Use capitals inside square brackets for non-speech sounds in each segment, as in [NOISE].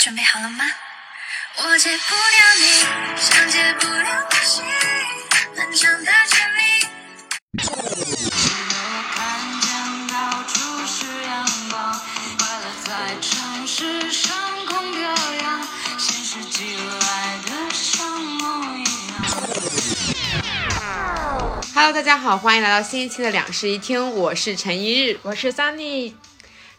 准备好了吗？我戒不掉你，像戒不了的心，漫长的距离。我看见到处是阳光，快乐在城市上空飘扬，现实寄来的像梦一样。Hello，大家好，欢迎来到新一期的两室一厅，我是陈一日。我是 Sunny，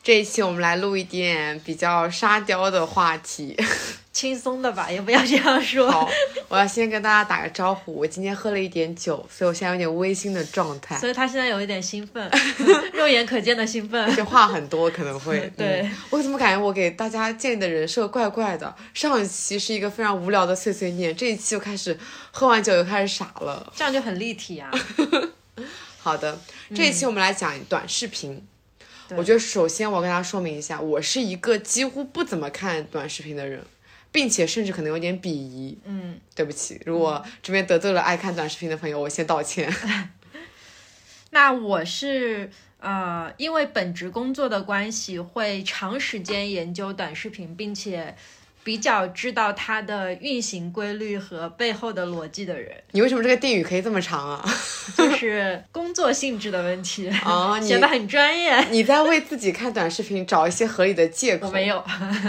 这一期我们来录一点比较沙雕的话题。[LAUGHS] [LAUGHS] 轻松的吧，也不要这样说。好，我要先跟大家打个招呼，我今天喝了一点酒，所以我现在有点微醺的状态，所以他现在有一点兴奋，[LAUGHS] 肉眼可见的兴奋。就话很多，可能会。对嗯我怎么感觉我给大家建立的人设怪怪的？上一期是一个非常无聊的碎碎念，这一期就开始喝完酒又开始傻了。这样就很立体啊。好的，这一期我们来讲短视频。我觉得首先我要跟大家说明一下，我是一个几乎不怎么看短视频的人，并且甚至可能有点鄙夷。嗯，对不起，如果这边得罪了爱看短视频的朋友，我先道歉。[LAUGHS] 那我是呃，因为本职工作的关系，会长时间研究短视频，并且比较知道它的运行规律和背后的逻辑的人，你为什么这个定语可以这么长啊？[LAUGHS] [LAUGHS] 就是工作性质的问题，哦你显得很专业。你在为自己看短视频找一些合理的借口？我没有，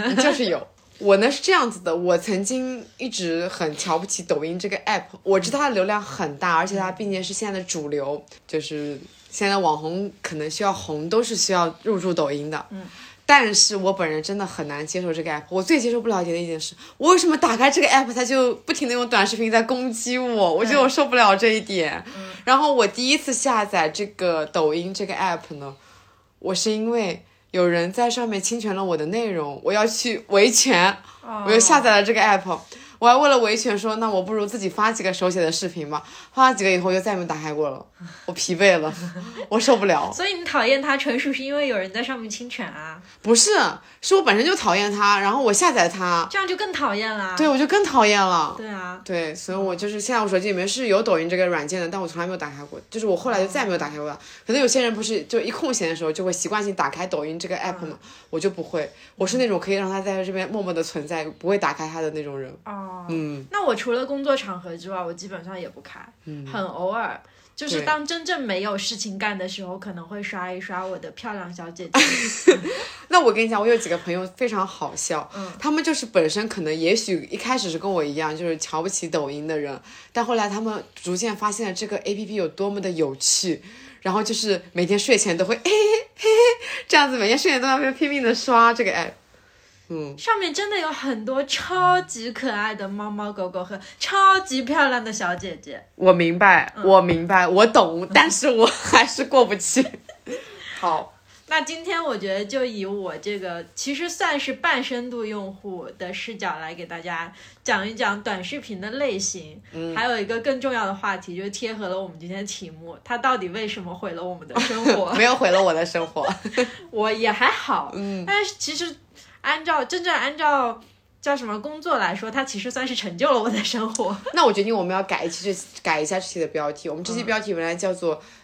你 [LAUGHS] 就是有。我呢是这样子的，我曾经一直很瞧不起抖音这个 app，我知道它的流量很大，而且它毕竟是现在的主流，就是现在网红可能需要红都是需要入驻抖音的。嗯。但是我本人真的很难接受这个 app，我最接受不了的一件事，我为什么打开这个 app，它就不停的用短视频在攻击我，我觉得我受不了这一点。然后我第一次下载这个抖音这个 app 呢，我是因为有人在上面侵权了我的内容，我要去维权，我又下载了这个 app。我还为了维权说，那我不如自己发几个手写的视频吧。发了几个以后，就再也没打开过了。[LAUGHS] 我疲惫了，[LAUGHS] 我受不了。所以你讨厌它，纯属是因为有人在上面侵权啊，不是，是我本身就讨厌它，然后我下载它，这样就更讨厌了。对我就更讨厌了。对啊，对，所以我就是现在我手机里面是有抖音这个软件的，但我从来没有打开过，就是我后来就再也没有打开过了。可能有些人不是就一空闲的时候就会习惯性打开抖音这个 app 嘛，我就不会，我是那种可以让它在这边默默的存在，不会打开它的那种人。哦，嗯，那我除了工作场合之外，我基本上也不开，很偶尔。就是当真正没有事情干的时候，可能会刷一刷我的漂亮小姐姐。[LAUGHS] 那我跟你讲，我有几个朋友非常好笑，嗯他们就是本身可能也许一开始是跟我一样，就是瞧不起抖音的人，但后来他们逐渐发现了这个 A P P 有多么的有趣，然后就是每天睡前都会嘿嘿嘿嘿这样子，每天睡前都在那边拼命的刷这个 app。嗯，上面真的有很多超级可爱的猫猫狗狗和 [LAUGHS] 超级漂亮的小姐姐。我明白，嗯我明白，我懂，[LAUGHS] 但是我还是过不去。[LAUGHS] 好，那今天我觉得就以我这个其实算是半深度用户的视角来给大家讲一讲短视频的类型，嗯还有一个更重要的话题，就是贴合了我们今天的题目，它到底为什么毁了我们的生活？没有毁了我的生活。我也还好，嗯，但是其实按照真正按照叫什么工作来说，它其实算是成就了我的生活。[LAUGHS] 那我决定我们要改一期这改一下这期的标题。我们这期标题原来叫做“，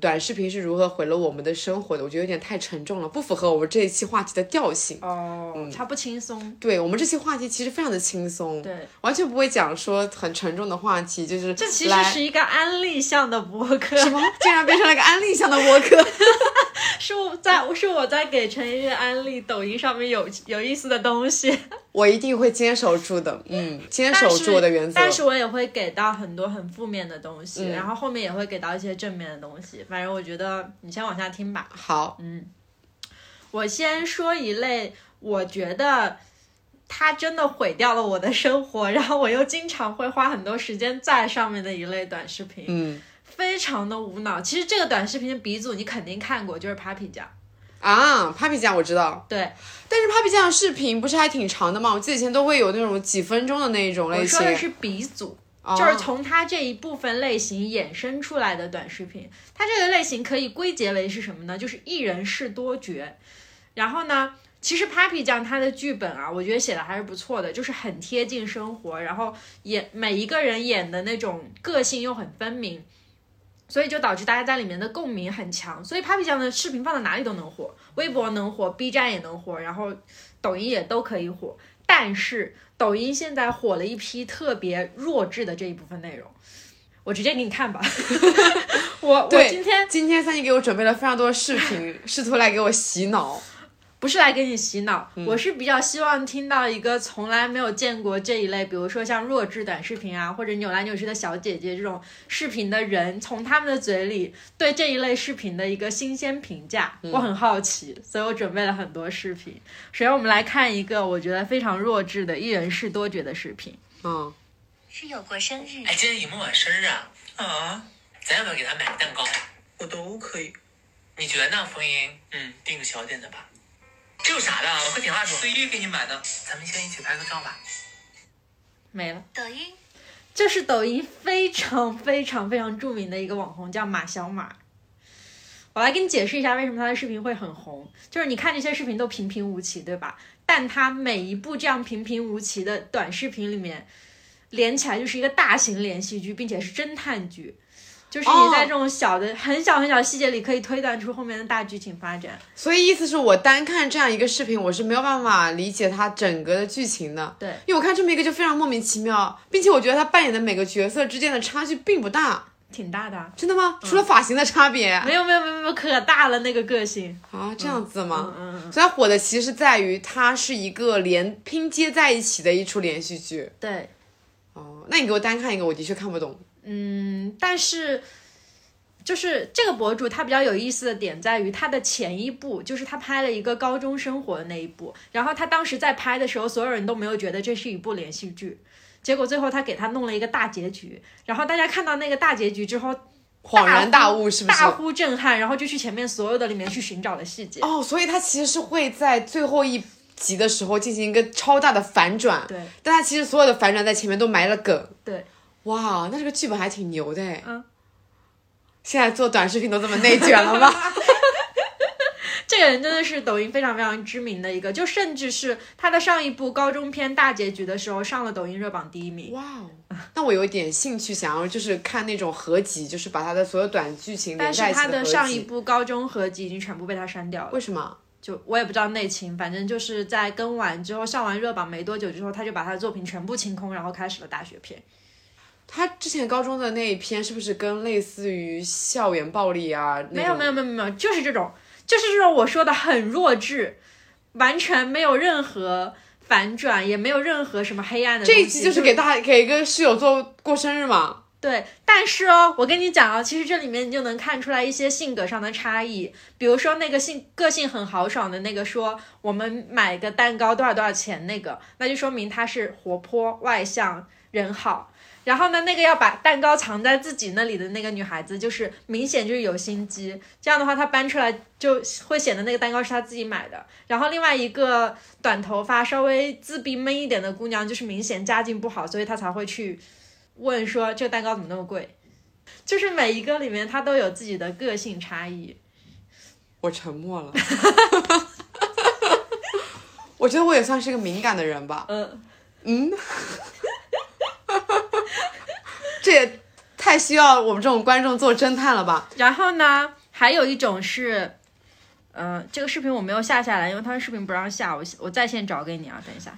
短视频是如何毁了我们的生活的”，我觉得有点太沉重了，不符合我们这一期话题的调性。哦，它不轻松。对我们这期话题其实非常的轻松，对，完全不会讲说很沉重的话题，就是这其实是一个安利向的博客，什么，竟然变成了一个安利向的播客。[LAUGHS] 是我在是我在给陈一日安利抖音上面有有意思的东西，我一定会坚守住的，嗯，坚守住我的原则。但是我也会给到很多很负面的东西，嗯然后后面也会给到一些正面的东西。反正我觉得你先往下听吧。好，嗯我先说一类，我觉得它真的毁掉了我的生活，然后我又经常会花很多时间在上面的一类短视频，嗯非常的无脑。其实这个短视频的鼻祖你肯定看过，就是 Papi 酱。啊，Papi 酱我知道，对，但是 Papi 酱的视频不是还挺长的吗？我记得以前都会有那种几分钟的那一种类型。我说的是鼻祖。哦就是从它这一部分类型衍生出来的短视频，它这个类型可以归结为是什么呢？就是一人饰多角。然后呢，其实 Papi 酱它的剧本啊，我觉得写的还是不错的，就是很贴近生活，然后演每一个人演的那种个性又很分明。所以就导致大家在里面的共鸣很强，所以 Papi 酱的视频放到哪里都能火，微博能火，B 站也能火，然后抖音也都可以火。但是抖音现在火了一批特别弱智的这一部分内容，我直接给你看吧。[LAUGHS] 我我今天今天三姨给我准备了非常多的视频，试图来给我洗脑。不是来给你洗脑，我是比较希望听到一个从来没有见过这一类，比如说像弱智短视频啊，或者扭来扭去的小姐姐这种视频的人，从他们的嘴里对这一类视频的一个新鲜评价，我很好奇，所以我准备了很多视频。首先，我们来看一个我觉得非常弱智的一人饰多角的视频。嗯，是有过生日，哎，今天尹梦婉生日啊，啊，咱要不要给她买个蛋糕？我都可以。你觉得呢，冯莹？嗯，订个小点的吧。这有啥的？我会点蜡烛。随意给你买的。咱们先一起拍个照吧。没了，抖音这是抖音非常非常非常著名的一个网红，叫马小马。我来给你解释一下为什么他的视频会很红，就是你看这些视频都平平无奇，对吧？但他每一部这样平平无奇的短视频里面，连起来就是一个大型连续剧，并且是侦探剧，就是你在这种小的、很小很小的细节里可以推断出后面的大剧情发展。所以意思是我单看这样一个视频，我是没有办法理解它整个的剧情的。对，因为我看这么一个就非常莫名其妙，并且我觉得他扮演的每个角色之间的差距并不大。挺大的啊，真的吗？除了发型的差别、没有没有没有没有，可大了那个个性。啊，这样子吗？嗯嗯，所以它火的其实在于它是一个连拼接在一起的一出连续剧。对，哦，那你给我单看一个，我的确看不懂。嗯，但是就是这个博主他比较有意思的点在于他的前一部，就是他拍了一个高中生活的那一部，然后他当时在拍的时候，所有人都没有觉得这是一部连续剧。结果最后他给他弄了一个大结局，然后大家看到那个大结局之后，恍然大悟是不是？大呼震撼，然后就去前面所有的里面去寻找的细节。哦，所以他其实是会在最后一集的时候进行一个超大的反转。对，但他其实所有的反转在前面都埋了梗。对，哇，那这个剧本还挺牛的哎。嗯。现在做短视频都这么内卷了吗？[LAUGHS] 这个人真的是抖音非常非常知名的一个，就甚至是他的上一部高中片大结局的时候上了抖音热榜第一名。哇哦，那我有一点兴趣，想要就是看那种合集，就是把他的所有短剧情连但是在一起合他的上一部高中合集已经全部被他删掉了，为什么？就我也不知道内情，反正就是在更完之后上完热榜没多久之后，他就把他的作品全部清空，然后开始了大学片。他之前高中的那一篇是不是跟类似于校园暴力啊？没有没有没有没有，就是这种，就是这种我说的很弱智，完全没有任何反转，也没有任何什么黑暗的。这一集就是给大给一个室友做过生日嘛。对，但是哦，我跟你讲啊，其实这里面你就能看出来一些性格上的差异。比如说那个性个性很豪爽的那个说我们买个蛋糕多少多少钱那个，那就说明他是活泼外向人好。然后呢，那个要把蛋糕藏在自己那里的那个女孩子，就是明显就是有心机。这样的话，她搬出来就会显得那个蛋糕是她自己买的。然后另外一个短头发、稍微自闭闷一点的姑娘，就是明显家境不好，所以她才会去问说这个蛋糕怎么那么贵。就是每一个里面，她都有自己的个性差异。我沉默了。[LAUGHS] 我觉得我也算是个敏感的人吧。嗯，嗯，[LAUGHS] 这也太需要我们这种观众做侦探了吧？然后呢，还有一种是，呃、这个视频我没有下下来，因为他的视频不让下，我我在线找给你啊，等一下。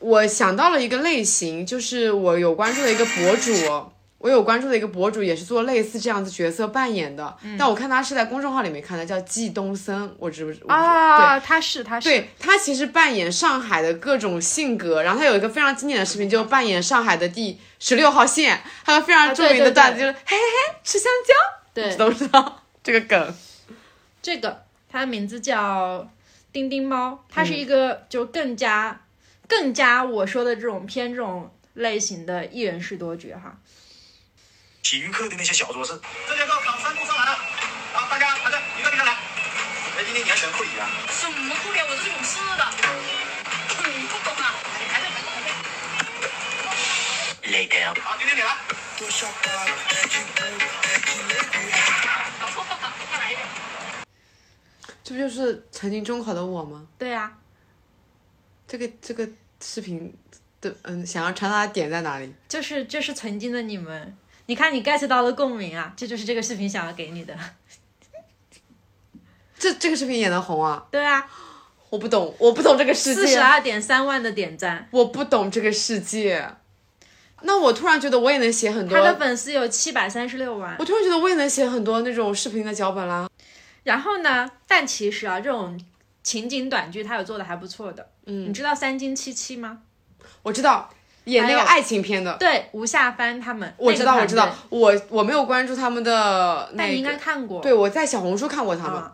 我想到了一个类型，就是我有关注的一个博主，我有关注的一个博主也是做类似这样子角色扮演的，但我看他是在公众号里面看的，叫季东森，我知不知？啊，他是他是，对他其实扮演上海的各种性格，然后他有一个非常经典的视频，就扮演上海的第十六号线，还有非常著名的段子，就是嘿嘿嘿吃香蕉，对都知道这个梗。[LAUGHS] 这个他的名字叫丁丁猫，他是一个就更加、更加我说的这种偏这种类型的一人式多角哈。体育课的那些小桌子，这节课考三步上来了，好，大家排队一个一个来。哎，今天你要选扣椅啊？什么不了？我这是勇士的。你不懂啊？排队排队排队。Later。好，今天你来。搞错了，再来一遍。这不就是曾经中考的我吗？对呀、这个这个视频的嗯，想要传达的点在哪里？就是这是曾经的你们，你看你 get 到了共鸣啊，这就是这个视频想要给你的。[LAUGHS] 这这个视频也能红啊？对啊，我不懂，我不懂这个世界，四十二点三万的点赞，我不懂这个世界。那我突然觉得我也能写很多他，的粉丝有七百三十六万我。突然觉得我也能写很多那种视频的脚本啦。然后呢，但其实啊，这种情景短剧他有做的还不错的。嗯，你知道三金七七吗？我知道演那个爱情片的，对，吴夏帆他们，我知道，我知道，我我没有关注他们的那但你应该，看过。对我在小红书看过他们。啊，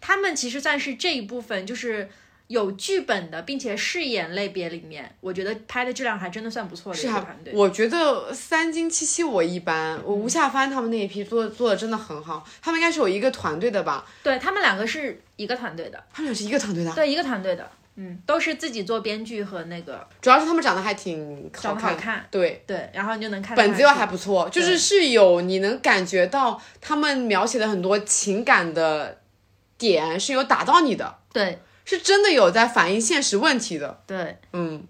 他们其实算是这一部分就是有剧本的，并且饰演类别里面，我觉得拍的质量还真的算不错的一是啊个团，队。我觉得三金七七我一般，我吴夏帆他们那一批做做的真的很好，他们应该是有一个团队的吧？对他们两个是一个团队的，他们俩是一个团队的啊，对一个团队的，嗯，都是自己做编剧和那个主要是他们长得还挺长得看，好看，对，对，然后你就能看本子又又还不错，就是是有你能感觉到他们描写的很多情感的点是有打到你的，对。是真的有在反映现实问题的，对，嗯。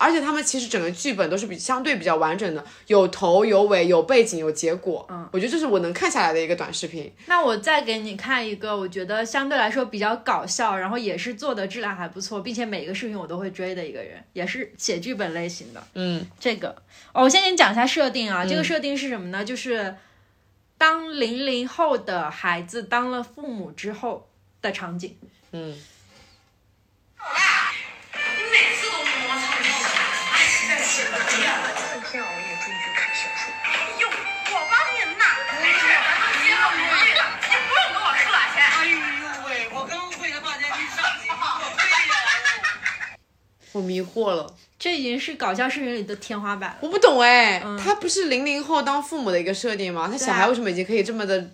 而且他们其实整个剧本都是比相对比较完整的，有头有尾，有背景有结果。嗯，我觉得这是我能看下来的一个短视频。那我再给你看一个，我觉得相对来说比较搞笑，然后也是做的质量还不错，并且每一个视频我都会追的一个人，也是写剧本类型的。嗯，这个哦，我先给你讲一下设定啊。这个设定是什么呢？就是当零零后的孩子当了父母之后的场景。嗯，你在是的呀。天天熬夜追剧看小说，哎呦，我帮你拿，没事，咱们接了不对了，你不用给我客气。哎呦喂，我刚会了半天，你上我背呀！我迷惑了，这已经是搞笑视频里的天花板了。我不懂哎，他不是零零后当父母的一个设定吗？他小孩啊为什么已经可以这么的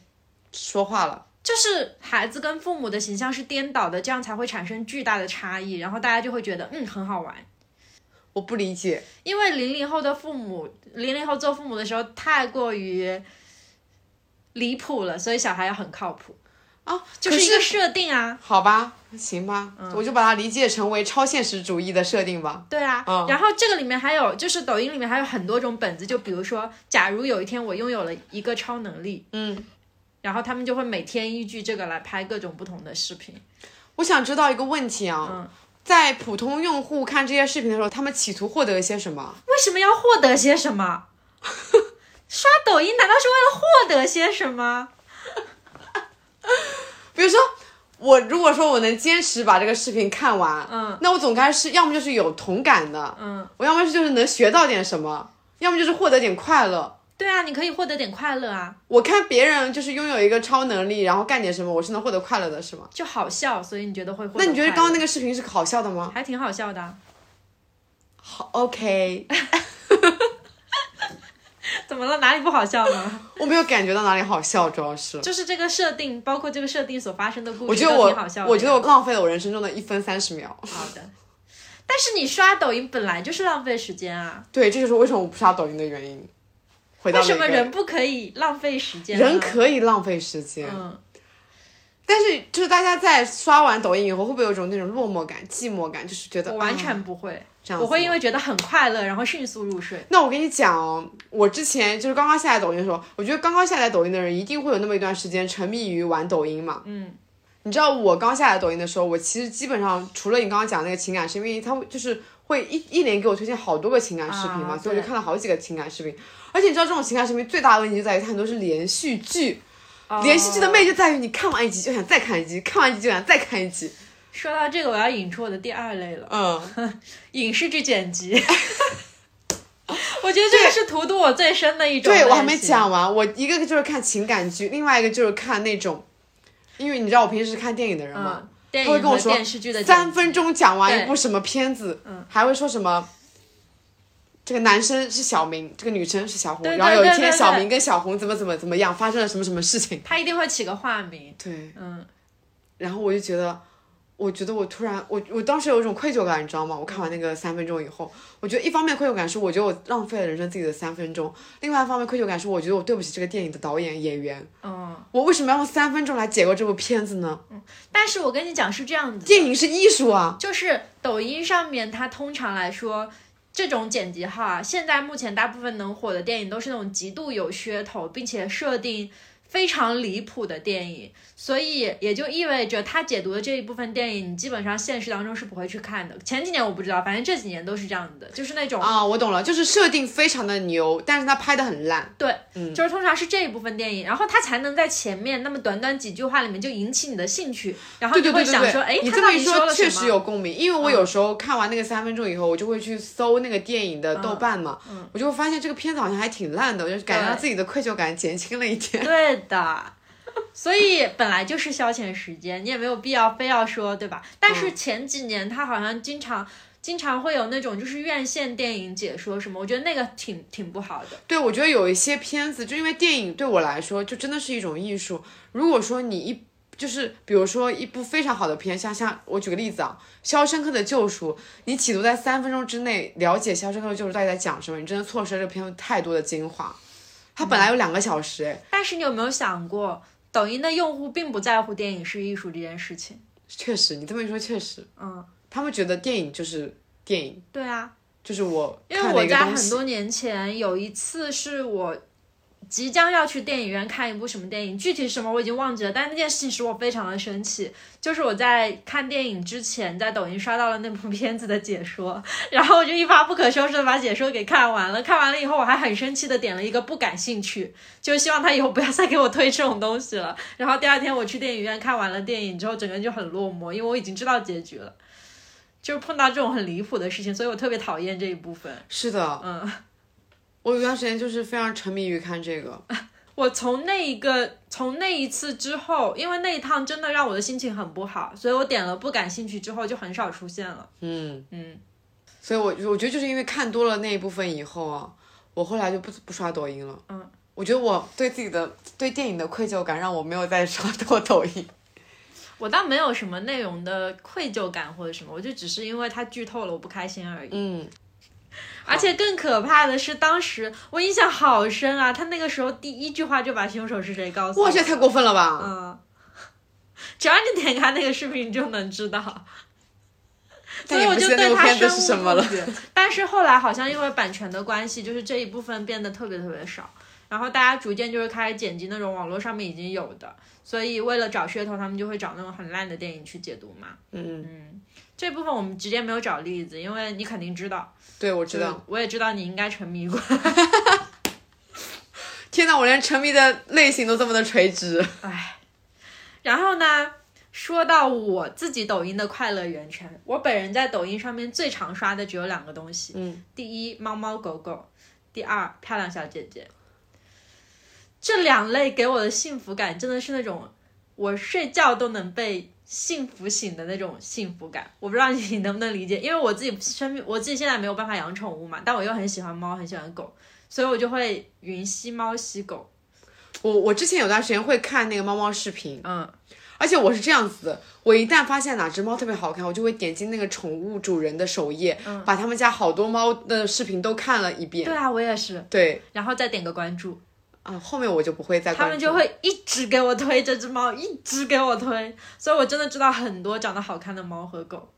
说话了？就是孩子跟父母的形象是颠倒的，这样才会产生巨大的差异，然后大家就会觉得嗯很好玩。我不理解。因为零零后的父母，零零后做父母的时候太过于离谱了，所以小孩要很靠谱，啊，就是一个设定啊。好吧，行吧，我就把它理解成为超现实主义的设定吧。对啊，嗯然后这个里面还有，就是抖音里面还有很多种本子，就比如说，假如有一天我拥有了一个超能力，嗯，然后他们就会每天依据这个来拍各种不同的视频。我想知道一个问题啊，嗯在普通用户看这些视频的时候，他们企图获得一些什么？为什么要获得些什么？刷抖音难道是为了获得些什么？[LAUGHS] 比如说，我如果说我能坚持把这个视频看完，嗯，那我总该是要么就是有同感的，嗯，我要么是就是能学到点什么，要么就是获得点快乐。对啊，你可以获得点快乐啊，我看别人就是拥有一个超能力，然后干点什么，我是能获得快乐的，是吗？就好笑，所以你觉得会获得那你觉得刚刚那个个视频是好笑的吗？还挺好笑的啊、好，OK，[LAUGHS] 怎么了？哪里不好笑吗？[LAUGHS] 我没有感觉到哪里好笑，主要是。就是这个设定，包括这个设定所发生的故事，我觉得我，我觉得我浪费了我人生中的一分三十秒。好的。但是你刷抖音本来就是浪费时间啊，对，这就是为什么我不刷抖音的原因。回到为什么人不可以浪费时间？人可以浪费时间，嗯，但是就是大家在刷完抖音以后，会不会有一种那种落寞感、寂寞感，就是觉得我完啊全不会，这样我会因为觉得很快乐，然后迅速入睡。那我跟你讲哦，我之前就是刚刚下载抖音的时候，我觉得刚刚下载抖音的人一定会有那么一段时间沉迷于玩抖音嘛。嗯，你知道我刚下载抖音的时候，我其实基本上除了你刚刚讲的那个情感视频，因为它就是会一一连给我推荐好多个情感视频嘛，啊所以我就看了好几个情感视频。而且你知道这种情感视频最大的问题就在于它很多是连续剧，连续剧的魅力就在于你看完一集就想再看一集，看完一集就想再看一集。说到这个，我要引出我的第二类了，嗯，[LAUGHS] 影视剧剪辑。[LAUGHS] 我觉得这个是荼毒我最深的一种。对我还没。讲完，我一个就是看情感剧，另外一个就是看那种，因为你知道我平时是看电影的人嘛，他会跟我说电视剧的三分钟讲完一部什么片子，嗯还会说什么。这个男生是小明，这个女生是小红，对对然后有一天小明跟小红怎么怎么怎么样，发生了什么什么事情，他一定会起个化名。对，嗯，然后我就觉得，我觉得我突然，我我当时有一种愧疚感，你知道吗？我看完那个三分钟以后，我觉得一方面愧疚感是我觉得我浪费了人生自己的三分钟，另外一方面愧疚感是我觉得我对不起这个电影的导演演员，嗯，我为什么要用三分钟来解构这部片子呢？嗯。但是我跟你讲是这样子的，电影是艺术啊，就是抖音上面它通常来说，这种剪辑号啊，现在目前大部分能火的电影都是那种极度有噱头，并且设定非常离谱的电影，所以也就意味着他解读的这一部分电影，你基本上现实当中是不会去看的。前几年我不知道，反正这几年都是这样的，就是那种啊，我懂了，就是设定非常的牛，但是他拍的很烂。对，嗯就是通常是这一部分电影，然后他才能在前面那么短短几句话里面就引起你的兴趣，然后对你对对对对，会想说，哎，你这么一说确？实有共鸣，因为我有时候看完那个三分钟以后，我就会去搜那个电影的豆瓣嘛，我就会发现这个片子好像还挺烂的，我就感觉到自己的愧疚感减轻了一点。对的，所以本来就是消遣时间，你也没有必要非要说，对吧？但是前几年他好像经常。经常会有那种就是院线电影解说什么，我觉得那个挺挺不好的。对，我觉得有一些片子，就因为电影对我来说，就真的是一种艺术。如果说你一就是比如说一部非常好的片，像像我举个例子啊，《肖申克的救赎》，你企图在三分钟之内了解《肖申克的救赎》到底在讲什么，你真的错失了这个片子太多的精华。它本来有两个小时，哎，但是你有没有想过，抖音的用户并不在乎电影是艺术这件事情？确实，你这么一说，确实，嗯，他们觉得电影就是电影，对啊，就是我因为我在很。多年前有一次是我即将要去电影院看一部什么电影，具体什么我已经忘记了，但那件事情使我非常的生气。就是我在看电影之前，在抖音刷到了那部片子的解说，[LAUGHS] 然后我就一发不可收拾的把解说给看完了。看完了以后，我还很生气的点了一个不感兴趣，就希望他以后不要再给我推这种东西了。然后第二天我去电影院看完了电影之后，整个人就很落寞，因为我已经知道结局了。就是碰到这种很离谱的事情，所以我特别讨厌这一部分。是的，嗯。我有段时间就是非常沉迷于看这个。[LAUGHS] 我从那一个从那一次之后，因为那一趟真的让我的心情很不好，所以我点了不感兴趣之后就很少出现了。嗯嗯，所以我我觉得就是因为看多了那一部分以后啊，我后来就不不刷抖音了。嗯，我觉得我对自己的对电影的愧疚感让我没有再刷过抖音。我倒没有什么内容的愧疚感或者什么，我就只是因为它剧透了我不开心而已。嗯，而且更可怕的是，当时我印象好深啊，他那个时候第一句话就把凶手是谁告诉我。哇，这太过分了吧！嗯，只要你点开那个视频，你就能知道。[LAUGHS] 所以我就对他深恶。痛绝。[LAUGHS] 但是后来好像因为版权的关系，就是这一部分变得特别特别少，然后大家逐渐就是开始剪辑那种网络上面已经有的，所以为了找噱头，他们就会找那种很烂的电影去解读嘛。嗯，嗯，这部分我们直接没有找例子，因为你肯定知道，对，我知道。我也知道你应该沉迷过。[LAUGHS] 天呐，我连沉迷的类型都这么的垂直。唉，然后呢，说到我自己抖音的快乐源泉，我本人在抖音上面最常刷的只有两个东西，嗯，第一猫猫狗狗，第二漂亮小姐姐。这两类给我的幸福感真的是那种我睡觉都能被幸福醒的那种幸福感。我不知道你能不能理解，因为我自己身边我自己现在没有办法养宠物嘛，但我又很喜欢猫，很喜欢狗，所以我就会云吸猫吸狗。我我之前有段时间会看那个猫猫视频，嗯，而且我是这样子的，我一旦发现哪只猫特别好看，我就会点进那个宠物主人的首页，把他们家好多猫的视频都看了一遍。对啊，我也是，对然后再点个关注。啊，后面我就不会再他。们就会一直给我推这只猫，一直给我推，所以我真的知道很多长得好看的猫和狗，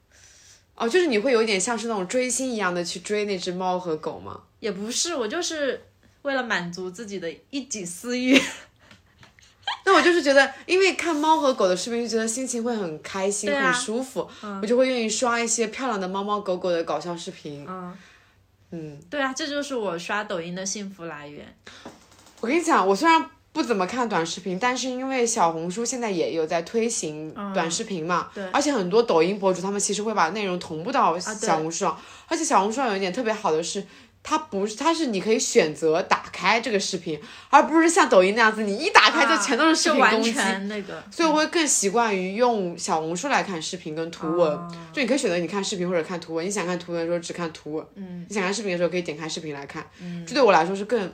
哦，就是你会有一点像是那种追星一样的去追那只猫和狗吗？也不是，我就是为了满足自己的一己私欲。[LAUGHS] 那我就是觉得，因为看猫和狗的视频，就觉得心情会很开心、啊很舒服，我就会愿意刷一些漂亮的猫猫狗狗的搞笑视频。嗯，嗯，对啊，这就是我刷抖音的幸福来源。我跟你讲，我虽然不怎么看短视频，但是因为小红书现在也有在推行短视频嘛，对。而且很多抖音博主他们其实会把内容同步到小红书上，而且小红书上有一点特别好的是。它不是，它是你可以选择打开这个视频，而不是像抖音那样子，你一打开就全都是视频攻击。全那个，所以我会更习惯于用小红书来看视频跟图文，哦就你可以选择你看视频或者看图文，你想看图文的时候只看图文，嗯。你想看视频的时候可以点开视频来看，这对我来说是更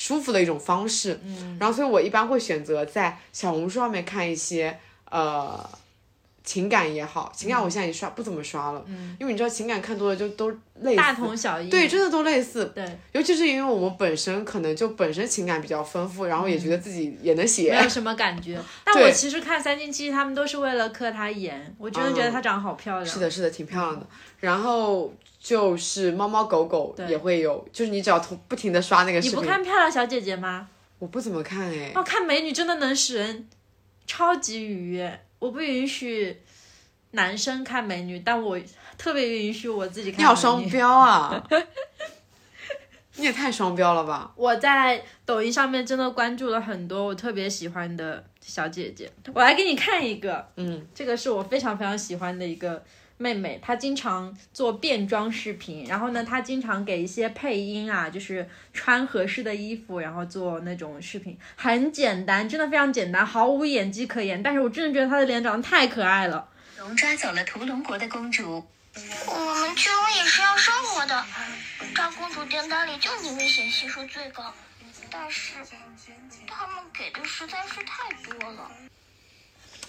舒服的一种方式。嗯然后，所以我一般会选择在小红书上面看一些呃情感也好，情感我现在也刷不怎么刷了，因为你知道情感看多了就都类似，大同小异。对，真的都类似。对，尤其是因为我们本身可能就本身情感比较丰富，然后也觉得自己也能写。没有什么感觉。[LAUGHS] 但我其实看三进七，他们都是为了磕她颜，我真的觉得她长得好漂亮。是的，是的，挺漂亮的。然后就是猫猫狗狗也会有，就是你只要同不停的刷那个视频，你不看漂亮小姐姐吗？我不怎么看哎。哦，看美女真的能使人超级愉悦。我不允许男生看美女，但我特别允许我自己看。你好双。标啊！[LAUGHS] 你也太双标了吧！我在抖音上面真的关注了很多我特别喜欢的小姐姐，我来给你看一个，嗯，这个是我非常非常喜欢的一个妹妹，她经常做变装视频，然后呢，她经常给一些配音啊，就是穿合适的衣服，然后做那种视频，很简单，真的非常简单，毫无演技可言，但是我真的觉得她的脸长得太可爱了。龙抓走了屠龙国的公主，我们巨龙也是要生活的，大公主订单里就你危险系数最高，但是他们给的实在是太多了。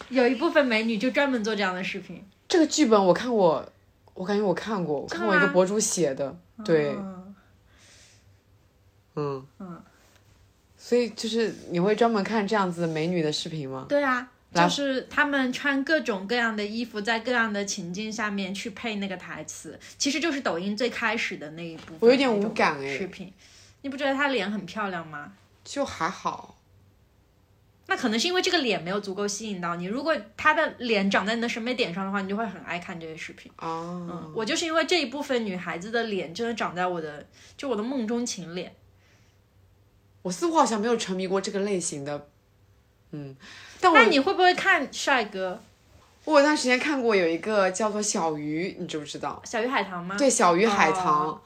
有一部分美女就专门做这样的视频，这个剧本我看过，我感觉我看过，我看过一个博主写的，对，嗯嗯嗯，所以就是你会专门看这样子美女的视频吗？对啊，就是他们穿各种各样的衣服，在各样的情境下面去配那个台词，其实就是抖音最开始的那一部分。我有点无感哎视频，你不觉得她脸很漂亮吗？就还好，那可能是因为这个脸没有足够吸引到你。如果他的脸长在你的审美点上的话，你就会很爱看这些视频。哦，嗯，我就是因为这一部分女孩子的脸真的长在我的，就我的梦中情脸。我似乎好像没有沉迷过这个类型的，嗯，但我那你会不会看帅哥？我有段时间看过有一个叫做小鱼，你知不知道？小鱼海棠吗？对，小鱼海棠，哦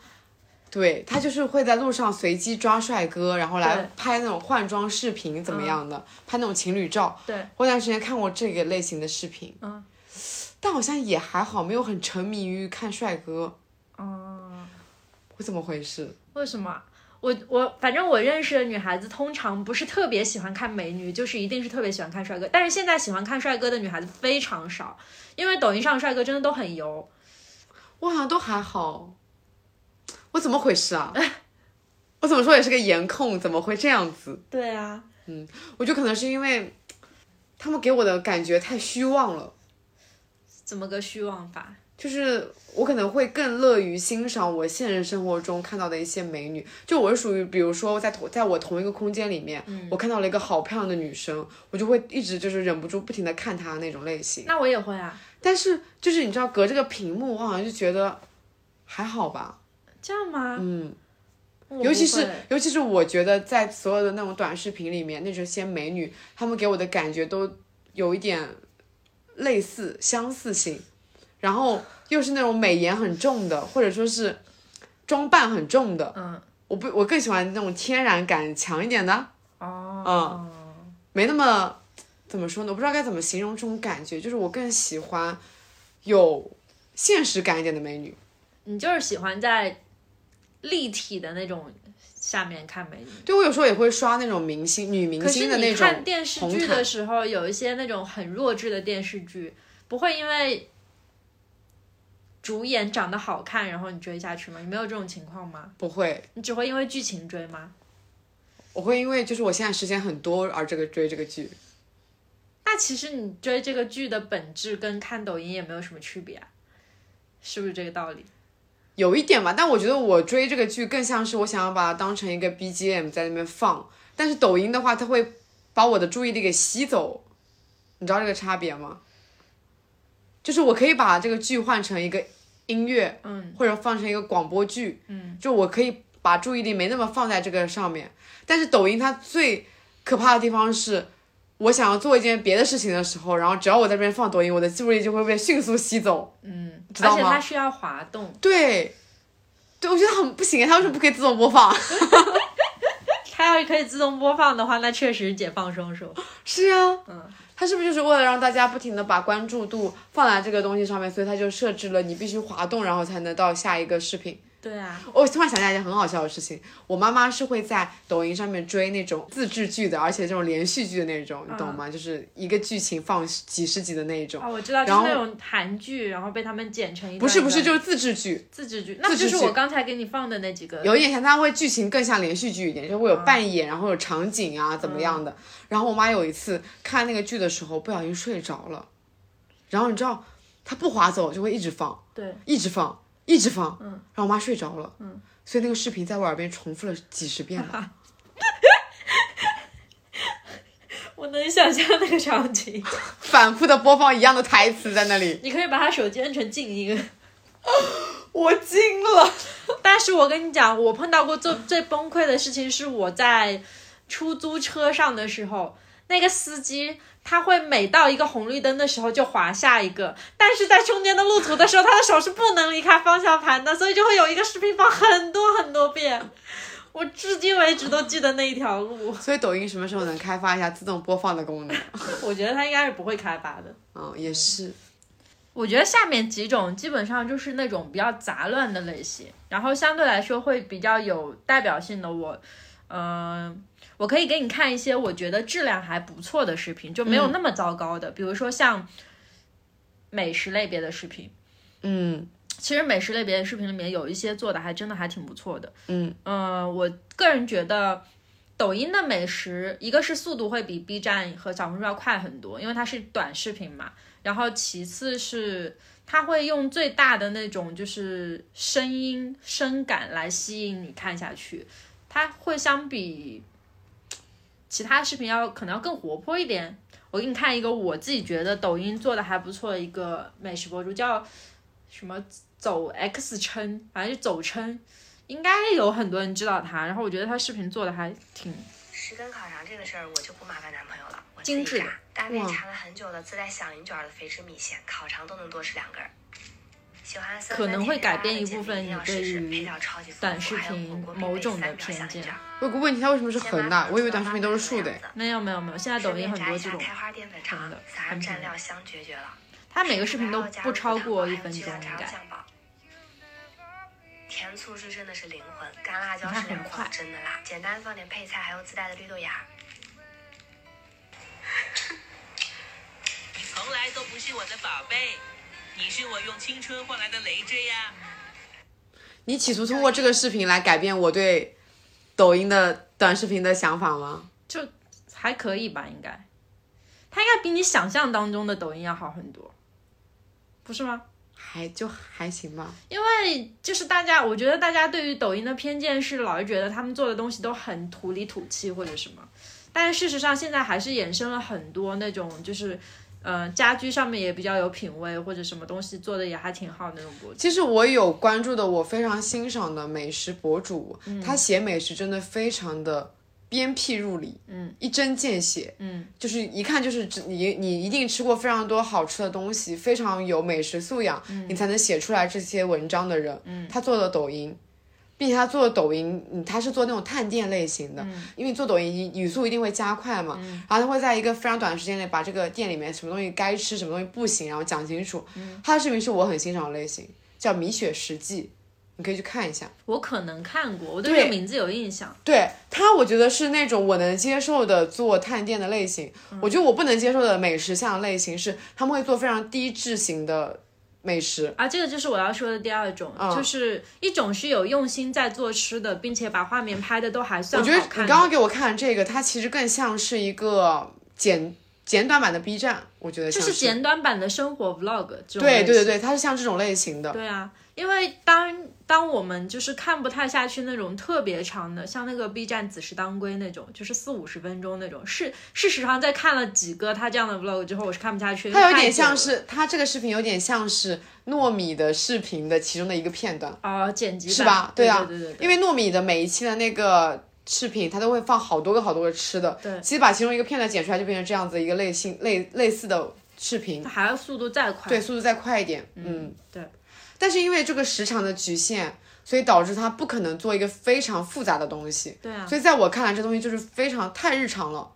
对他就是会在路上随机抓帅哥，然后来拍那种换装视频怎么样的，拍那种情侣照。对，我有段时间看过这个类型的视频，嗯，但好像也还好，没有很沉迷于看帅哥。哦。我怎么回事？为什么？我我反正我认识的女孩子通常不是特别喜欢看美女，就是一定是特别喜欢看帅哥。但是现在喜欢看帅哥的女孩子非常少，因为抖音上帅哥真的都很油。我好像都还好。我怎么回事啊？[LAUGHS] 我怎么说也是个颜控，怎么会这样子？对啊，嗯我觉得可能是因为他们给我的感觉太虚妄了。怎么个虚妄法？就是我可能会更乐于欣赏我现实生活中看到的一些美女，就我是属于，比如说在同在我同一个空间里面，我看到了一个好漂亮的女生，我就会一直就是忍不住不停的看她那种类型。那我也会啊，但是就是你知道，隔这个屏幕，我好像就觉得还好吧，这样吗？嗯，尤其是尤其是我觉得在所有的那种短视频里面，那些美女，她们给我的感觉都有一点类似相似性，然后又是那种美颜很重的，或者说是装扮很重的。嗯，我不，我更喜欢那种天然感强一点的，哦，没那么怎么说呢？我不知道该怎么形容这种感觉，就是我更喜欢有现实感一点的美女。你就是喜欢在立体的那种下面看美女。对我有时候也会刷那种明星、女明星的那种看电视剧的时候，有一些那种很弱智的电视剧，不会因为主演长得好看，然后你追下去吗？你没有这种情况吗？不会，你只会因为剧情追吗？我会因为就是我现在时间很多而这个追这个剧。那其实你追这个剧的本质跟看抖音也没有什么区别啊，是不是这个道理？有一点吧，但我觉得我追这个剧更像是我想要把它当成一个 BGM 在那边放，但是抖音的话，它会把我的注意力给吸走，你知道这个差别吗？就是我可以把这个剧换成一个音乐，嗯，或者放成一个广播剧，嗯，就我可以把注意力没那么放在这个上面，但是抖音它最可怕的地方是。我想要做一件别的事情的时候，然后只要我在这边放抖音，我的注意力就会被迅速吸走。嗯，知道吗而且它需要滑动，对，对，我觉得很不行，它为什么不可以自动播放？[LAUGHS] 它要是可以自动播放的话，那确实解放双手。是啊，嗯，它是不是就是为了让大家不停的把关注度放在这个东西上面，所以它就设置了你必须滑动，然后才能到下一个视频。对啊，我突然想起来一件很好笑的事情，我妈妈是会在抖音上面追那种自制剧的，而且这种连续剧的那种，你懂吗？就是一个剧情放几十集的那一种。哦，我知道，就是那种韩剧，然后被他们剪成一不是不是，就是是自制剧，自制剧，那不就是我刚才给你放的那几个？有一点像，它会剧情更像连续剧一点，就会有扮演，然后有场景啊，怎么样的。然后我妈有一次看那个剧的时候，不小心睡着了，然后你知道，她不划走就会一直放，对，一直放，一直放，嗯，然后我妈睡着了，嗯，所以那个视频在我耳边重复了几十遍吧。[LAUGHS] 我能想象那个场景。[LAUGHS] 反复的播放一样的台词在那里，你可以把他手机摁成静音。[LAUGHS] 我惊了。但是我跟你讲，我碰到过最最崩溃的事情是我在出租车上的时候，那个司机他会每到一个红绿灯的时候就滑下一个，但是在中间的路途的时候，他的手是不能离开方向盘的，所以就会有一个视频放很多很多遍。我至今为止都记得那一条路，所以抖音什么时候能开发一下自动播放的功能？[LAUGHS] 我觉得它应该是不会开发的。嗯，也是。我觉得下面几种基本上就是那种比较杂乱的类型，然后相对来说会比较有代表性的我，嗯、我可以给你看一些我觉得质量还不错的视频，就没有那么糟糕的，比如说像美食类别的视频。嗯其实美食类别的视频里面有一些做的还真的还挺不错的。嗯呃，我个人觉得抖音的美食，一个是速度会比 B 站和小红书要快很多，因为它是短视频嘛。然后其次是它会用最大的那种就是声音声感来吸引你看下去，它会相比其他视频要可能要更活泼一点。我给你看一个我自己觉得抖音做的还不错的一个美食博主，叫什么走 X 称，反正就走称，应该有很多人知道他。然后我觉得他视频做的还挺十根烤肠这个事儿，我就不麻烦男朋友了，我自精致的己炸。大妹查了很久的自带响铃卷的肥汁米线，烤肠都能多吃两根可能会改甜变一部分你简历一定要试试对于配料超级丰富短视还有频火锅必某种的偏见有个问题，它为什么是横的？我以为短视频都是竖的。没有没有没有，现在抖音很多这种开花淀粉肠横的，撒上很平蘸料香绝绝了。他每个视频都不超过一分钟，应该。甜醋是真的是灵魂，干辣椒是真的辣，简单放点配菜，还有自带的绿豆芽。你 [LAUGHS] 从来都不是我的宝贝，你是我用青春换来的累赘呀。你企图通过这个视频来改变我对抖音的短视频的想法吗？就还可以吧，应该。它应该比你想象当中的抖音要好很多，不是吗？还就还行吧。因为就是大家，我觉得大家对于抖音的偏见是老是觉得他们做的东西都很土里土气或者什么，但是事实上现在还是衍生了很多那种就是。呃，家居上面也比较有品味，或者什么东西做的也还挺好那种博主。其实我有关注的，我非常欣赏的美食博主，嗯他写美食真的非常的鞭辟入里，嗯，一针见血，嗯，就是一看就是只你你一定吃过非常多好吃的东西，非常有美食素养，你才能写出来这些文章的人。嗯，他做的抖音。并且他做的抖音，嗯，他是做那种探店类型的，嗯因为做抖音语速一定会加快嘛，然后他会在一个非常短的时间内把这个店里面什么东西该吃，什么东西不行，然后讲清楚。嗯他的视频是我很欣赏的类型，叫米雪食记，你可以去看一下。我可能看过，我对对这个名字有印象。对他，我觉得是那种我能接受的做探店的类型。嗯我觉得我不能接受的美食项类型是他们会做非常低质型的美食。啊，这个就是我要说的第二种，嗯就是一种是有用心在做吃的，并且把画面拍的都还算我觉得好看。你刚刚给我看这个，它其实更像是一个简简短版的 B 站，我觉得像就是简短版的生活 vlog 这种对对对对，它是像这种类型的。对啊，因为当当我们就是看不太下去那种特别长的，像那个 B 站子时当归那种，就是四五十分钟那种，是事实上在看了几个他这样的 vlog 之后，我是看不下去。它有点像是，他这个视频有点像是糯米的视频的其中的一个片段，哦剪辑版是吧？对啊，对对对，因为糯米的每一期的那个视频，它都会放好多个好多个吃的，对其实把其中一个片段剪出来，就变成这样子一个类型类类似的视频，还要速度再快。对，速度再快一点，嗯，对。但是因为这个时长的局限，所以导致他不可能做一个非常复杂的东西，对啊，所以在我看来，这东西就是非常太日常了，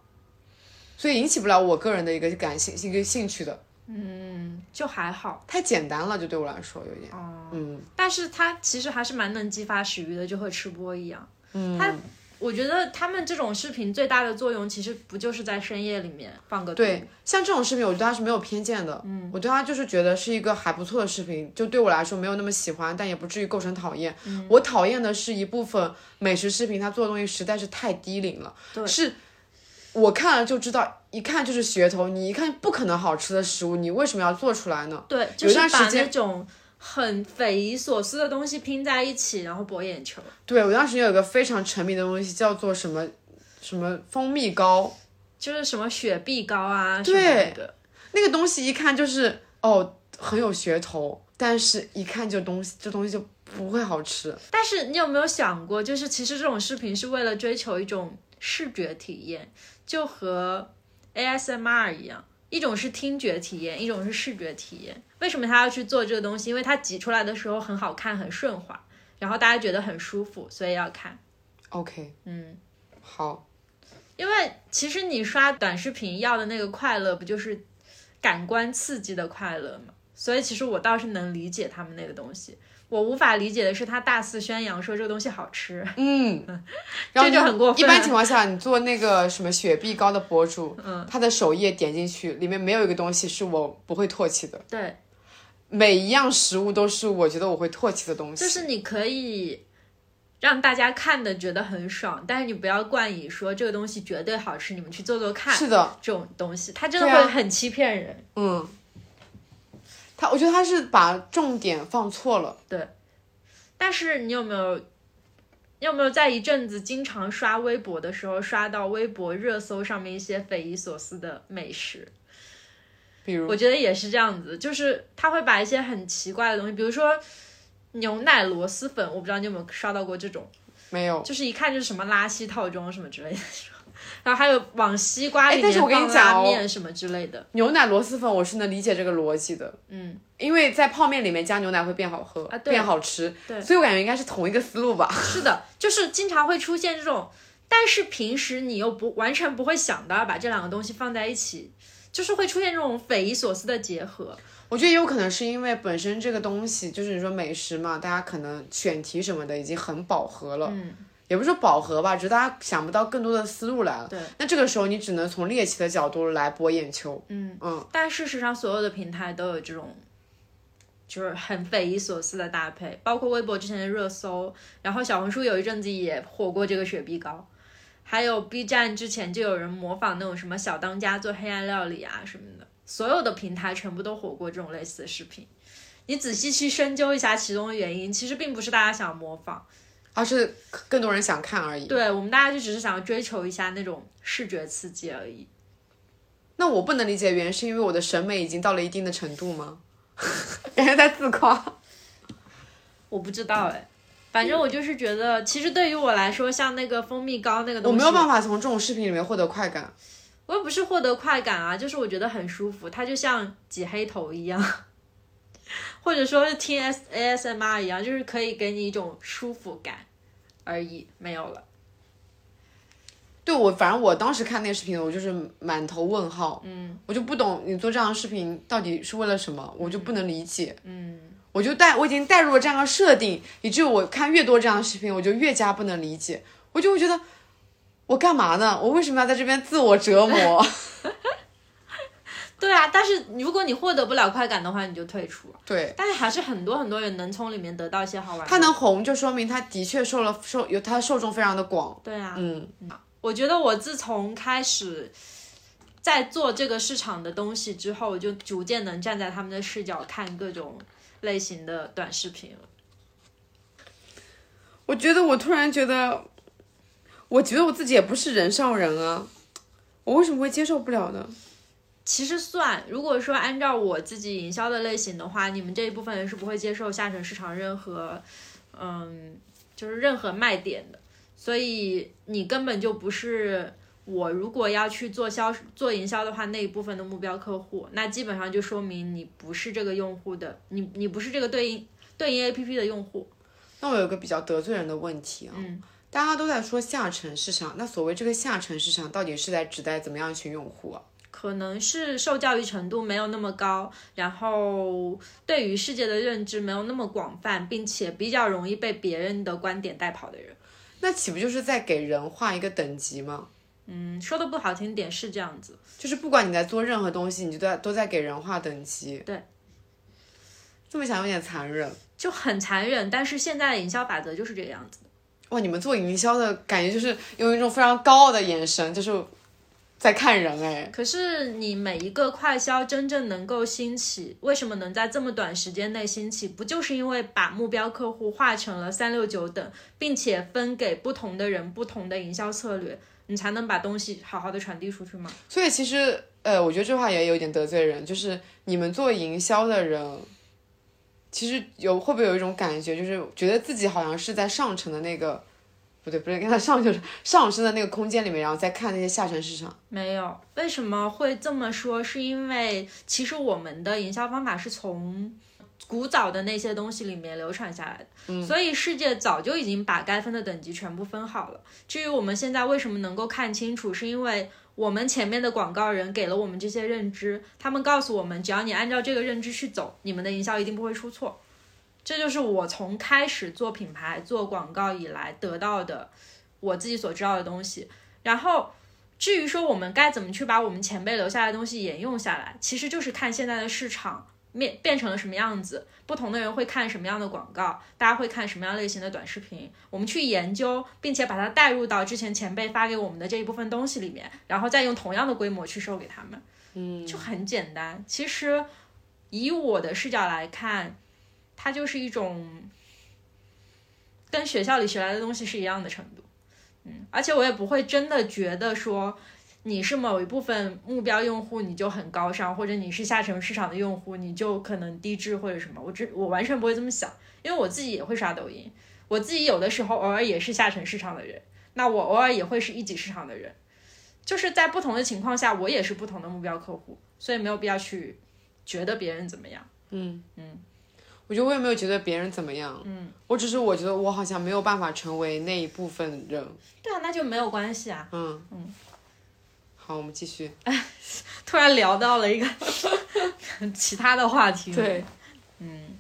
所以引起不了我个人的一个感兴一个兴趣的。嗯，就还好。太简单了，就对我来说有点，哦，嗯。但是它其实还是蛮能激发食欲的，就和吃播一样。它嗯，我觉得他们这种视频最大的作用，其实不就是在深夜里面放个图对，像这种视频，我觉得它是没有偏见的，嗯，我对它就是觉得是一个还不错的视频，就对我来说没有那么喜欢，但也不至于构成讨厌。嗯我讨厌的是一部分美食视频，它做的东西实在是太低龄了，对是。我看了就知道，一看就是噱头。你一看不可能好吃的食物，你为什么要做出来呢？对，就有一是把段时间那种很匪夷所思的东西拼在一起，然后博眼球。对我当时有一个非常沉迷的东西，叫做什么什么蜂蜜糕，就是什么雪碧糕啊，什么的，那个东西一看就是哦很有噱头，但是一看就东西这东西就不会好吃。但是你有没有想过，就是其实这种视频是为了追求一种视觉体验，就和 ASMR 一样，一种是听觉体验，一种是视觉体验。为什么他要去做这个东西？因为他挤出来的时候很好看，很顺滑，然后大家觉得很舒服，所以要看。OK，嗯，好，因为其实你刷短视频要的那个快乐，不就是感官刺激的快乐吗？所以其实我倒是能理解他们那个东西。我无法理解的是，他大肆宣扬说这个东西好吃。嗯，[LAUGHS] 然后这就很过分一般情况下，你做那个什么雪碧糕的博主，嗯，他的首页点进去，里面没有一个东西是我不会唾弃的。对，每一样食物都是我觉得我会唾弃的东西。就是你可以让大家看的觉得很爽，但是你不要冠以说这个东西绝对好吃，你们去做做看。是的，这种东西它真的会很欺骗人。嗯，他我觉得他是把重点放错了。对。但是你有没有，你有没有在一阵子经常刷微博的时候，刷到微博热搜上面一些匪夷所思的美食？比如？我觉得也是这样子，就是他会把一些很奇怪的东西，比如说牛奶螺蛳粉，我不知道你有没有刷到过这种，没有，就是一看就是什么拉稀套装什么之类的，然后还有往西瓜里面哎但是我跟你放讲哦拉面什么之类的，牛奶螺蛳粉我是能理解这个逻辑的，嗯，因为在泡面里面加牛奶会变好喝，啊对。变好吃，对。所以我感觉应该是同一个思路吧。是的，[LAUGHS] 就是经常会出现这种，但是平时你又不完全不会想到要把这两个东西放在一起，就是会出现这种匪夷所思的结合。我觉得也有可能是因为本身这个东西就是你说美食嘛，大家可能选题什么的已经很饱和了，嗯，也不是说饱和吧，只是大家想不到更多的思路来了。对，那这个时候你只能从猎奇的角度来博眼球。嗯嗯，但事实上，所有的平台都有这种，就是很匪夷所思的搭配，包括微博之前的热搜，然后小红书有一阵子也火过这个雪碧糕，还有 B 站之前就有人模仿那种什么小当家做黑暗料理啊什么的，所有的平台全部都火过这种类似的视频。你仔细去深究一下其中的原因，其实并不是大家想模仿，而是更多人想看而已。对我们大家就只是想要追求一下那种视觉刺激而已。那我不能理解原因是因为我的审美已经到了一定的程度吗？[LAUGHS] 人家在自夸。我不知道哎，反正我就是觉得，其实对于我来说，像那个蜂蜜膏那个东西，我没有办法从这种视频里面获得快感。我又不是获得快感啊，就是我觉得很舒服，它就像挤黑头一样，或者说是听 S ASMR 一样，就是可以给你一种舒服感而已，没有了。对我，反正我当时看那个视频，我就是满头问号，嗯我就不懂你做这样的视频到底是为了什么，我就不能理解。嗯，我就带我已经带入了这样的设定，以至于我看越多这样的视频，我就越加不能理解。我就会觉得，我干嘛呢？我为什么要在这边自我折磨？[LAUGHS] 对啊，但是如果你获得不了快感的话，你就退出。对，但是还是很多很多人能从里面得到一些好玩的。他能红，就说明他的确受了受有他的受众非常的广。对啊，嗯，我觉得我自从开始在做这个市场的东西之后，我就逐渐能站在他们的视角看各种类型的短视频了。我觉得我突然觉得，我觉得我自己也不是人上人啊，我为什么会接受不了呢？其实算，如果说按照我自己营销的类型的话，你们这一部分人是不会接受下沉市场任何，嗯，就是任何卖点的，所以你根本就不是我如果要去做销做营销的话，那一部分的目标客户，那基本上就说明你不是这个用户的，你你不是这个对应对应 A P P 的用户。那我有一个比较得罪人的问题啊，嗯，大家都在说下沉市场，那所谓这个下沉市场到底是在指代怎么样一群用户啊？可能是受教育程度没有那么高，然后对于世界的认知没有那么广泛，并且比较容易被别人的观点带跑的人。那岂不就是在给人画一个等级吗？嗯，说的不好听点是这样子。就是不管你在做任何东西，你就在都在给人画等级。对，这么想有点残忍。就很残忍，但是现在的营销法则就是这个样子的。哇，你们做营销的感觉就是用一种非常高傲的眼神，就是在看人哎。可是你每一个快销真正能够兴起，为什么能在这么短时间内兴起？不就是因为把目标客户划成了三六九等，并且分给不同的人不同的营销策略，你才能把东西好好的传递出去吗？所以其实呃，我觉得这话也有点得罪人，就是你们做营销的人。其实有会不会有一种感觉，就是觉得自己好像是在上层的那个，不对不对，跟他上就是上升的那个空间里面，然后再看那些下沉市场。没有，为什么会这么说？是因为其实我们的营销方法是从古早的那些东西里面流传下来的，所以世界早就已经把该分的等级全部分好了。至于我们现在为什么能够看清楚，是因为。我们前面的广告人给了我们这些认知，他们告诉我们，只要你按照这个认知去走，你们的营销一定不会出错。这就是我从开始做品牌、做广告以来得到的我自己所知道的东西。然后，至于说我们该怎么去把我们前辈留下来的东西沿用下来，其实就是看现在的市场。面变成了什么样子？不同的人会看什么样的广告？大家会看什么样类型的短视频？我们去研究，并且把它带入到之前前辈发给我们的这一部分东西里面，然后再用同样的规模去售给他们。嗯，就很简单。其实以我的视角来看，它就是一种跟学校里学来的东西是一样的程度。嗯，而且我也不会真的觉得说。你是某一部分目标用户，你就很高尚，或者你是下沉市场的用户，你就可能低质或者什么。我这我完全不会这么想，因为我自己也会刷抖音，我自己有的时候偶尔也是下沉市场的人，那我偶尔也会是一级市场的人，就是在不同的情况下，我也是不同的目标客户，所以没有必要去觉得别人怎么样。嗯嗯，我觉得我也没有觉得别人怎么样，嗯，我只是我觉得我好像没有办法成为那一部分人。对啊，那就没有关系啊。嗯嗯。好，我们继续。[LAUGHS] 哎突然聊到了一个 [LAUGHS] 其他的话题。对，嗯。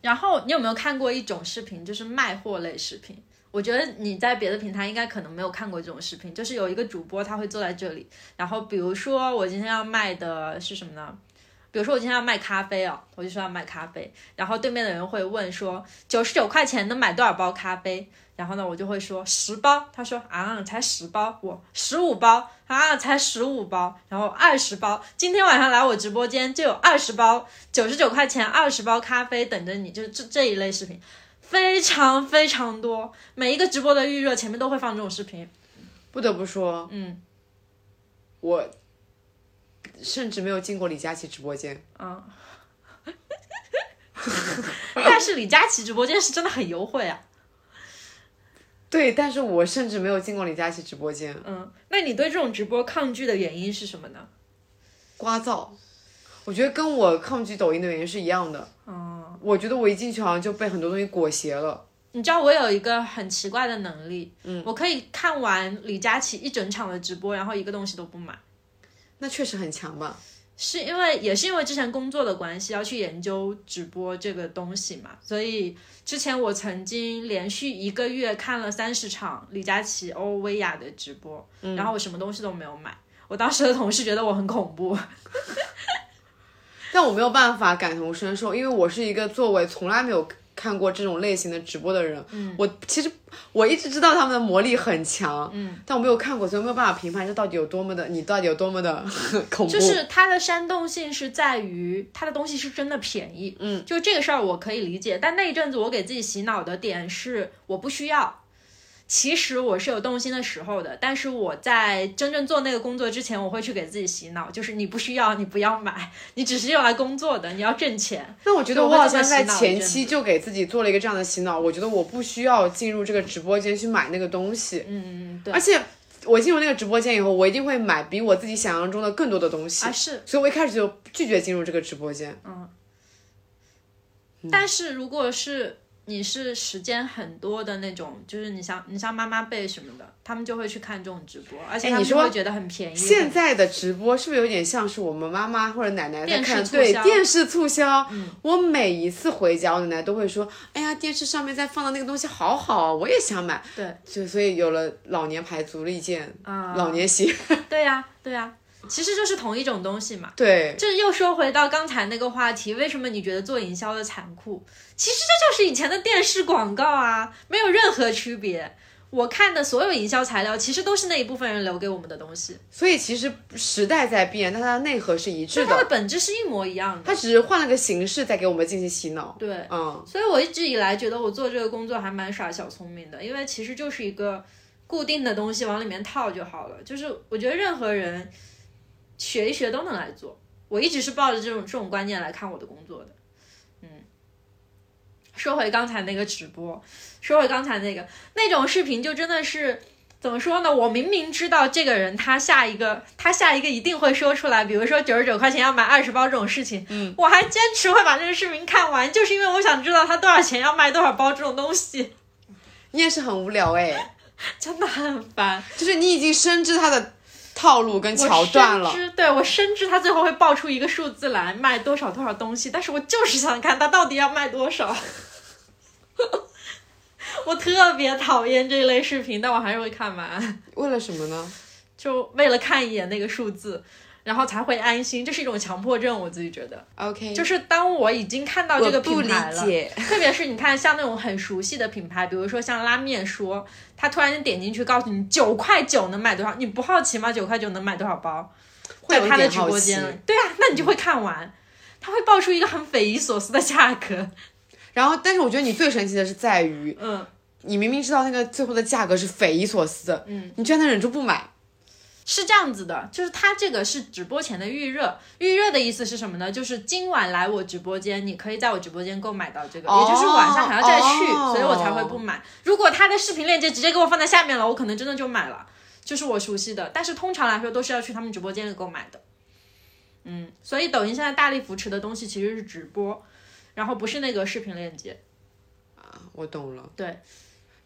然后你有没有看过一种视频，就是卖货类视频？我觉得你在别的平台应该可能没有看过这种视频，就是有一个主播他会坐在这里，然后比如说我今天要卖的是什么呢？比如说我今天要卖咖啡哦，我就说要卖咖啡，然后对面的人会问说九十九块钱能买多少包咖啡？然后呢，我就会说十包，他说啊，才十包，我十五包。啊，才十五包，然后二十包，今天晚上来我直播间就有二十包，九十九块钱二十包咖啡等着你，就是这这一类视频，非常非常多，每一个直播的预热前面都会放这种视频。不得不说，嗯，我甚至没有进过李佳琦直播间。啊，[LAUGHS] 但是李佳琦直播间是真的很优惠啊。对，但是我甚至没有进过李佳琦直播间。嗯，那你对这种直播抗拒的原因是什么呢？聒噪，我觉得跟我抗拒抖音的原因是一样的。哦，我觉得我一进去好像就被很多东西裹挟了。你知道我有一个很奇怪的能力，嗯，我可以看完李佳琦一整场的直播，然后一个东西都不买。那确实很强吧？是因为也是因为之前工作的关系，要去研究直播这个东西嘛，所以之前我曾经连续一个月看了三十场李佳琦、欧薇娅的直播，然后我什么东西都没有买。我当时的同事觉得我很恐怖，[LAUGHS] 但我没有办法感同身受，因为我是一个作为从来没有。看过这种类型的直播的人，嗯，我其实我一直知道他们的魔力很强，嗯，但我没有看过，所以没有办法评判这到底有多么的，你到底有多么的恐怖。就是它的煽动性是在于它的东西是真的便宜，嗯，就这个事儿我可以理解。但那一阵子我给自己洗脑的点是我不需要。其实我是有动心的时候的，但是我在真正做那个工作之前，我会去给自己洗脑，就是你不需要，你不要买，你只是用来工作的，你要挣钱。那我觉得我好像在前期就给自己做了一个这样的洗脑，我觉得我不需要进入这个直播间去买那个东西。嗯嗯，对。而且我进入那个直播间以后，我一定会买比我自己想象中的更多的东西啊，是。所以我一开始就拒绝进入这个直播间。嗯。但是如果是。你是时间很多的那种，就是你像你像妈妈辈什么的，他们就会去看这种直播，而且他们就会觉得很便宜。现在的直播是不是有点像是我们妈妈或者奶奶在看？对电视促销。我每一次回家，我奶奶都会说：“哎呀，电视上面在放的那个东西好好啊，我也想买。”对，就所以有了老年牌足力健，啊老年鞋。[LAUGHS] 对呀、对呀、其实就是同一种东西嘛。对，这又说回到刚才那个话题，为什么你觉得做营销的残酷？其实这就是以前的电视广告啊，没有任何区别。我看的所有营销材料，其实都是那一部分人留给我们的东西，所以其实时代在变，但它的内核是一致的它的的，本质是一模一样的。它只是换了个形式在给我们进行洗脑。对，嗯，所以我一直以来觉得我做这个工作还蛮耍小聪明的，因为其实就是一个固定的东西往里面套就好了。就是我觉得任何人学一学都能来做，我一直是抱着这种这种观念来看我的工作的。嗯，说回刚才那个直播，说回刚才那个那种视频，就真的是。怎么说呢？我明明知道这个人他下一个他下一个一定会说出来，比如说九十九块钱要买二十包这种事情，嗯，我还坚持会把这个视频看完，就是因为我想知道他多少钱要卖多少包这种东西，你也是很无聊哎，[LAUGHS] 真的很烦。就是你已经深知他的套路跟桥段了我。对我深知他最后会爆出一个数字来卖多少多少东西，但是我就是想看他到底要卖多少。[LAUGHS] 我特别讨厌这类视频，但我还是会看完，为了什么呢？就为了看一眼那个数字，然后才会安心。这是一种强迫症，我自己觉得。OK，就是当我已经看到这个不品牌了，理解特别是你看像那种很熟悉的品牌，比如说像拉面说，他突然间点进去告诉你九块九能买多少，你不好奇吗？九块九能买多少包？会在他的直播间，对啊，那你就会看完，他会报出一个很匪夷所思的价格，然后，但是我觉得你最神奇的是在于，嗯，你明明知道那个最后的价格是匪夷所思的，嗯，你居然能忍住不买。是这样子的，就是他这个是直播前的预热，预热的意思是什么呢？就是今晚来我直播间，你可以在我直播间购买到这个，哦也就是晚上还要再去，哦所以我才会不买。如果他的视频链接直接给我放在下面了，我可能真的就买了，就是我熟悉的。但是通常来说都是要去他们直播间里购买的。嗯，所以抖音现在大力扶持的东西其实是直播，然后不是那个视频链接。啊我懂了。对，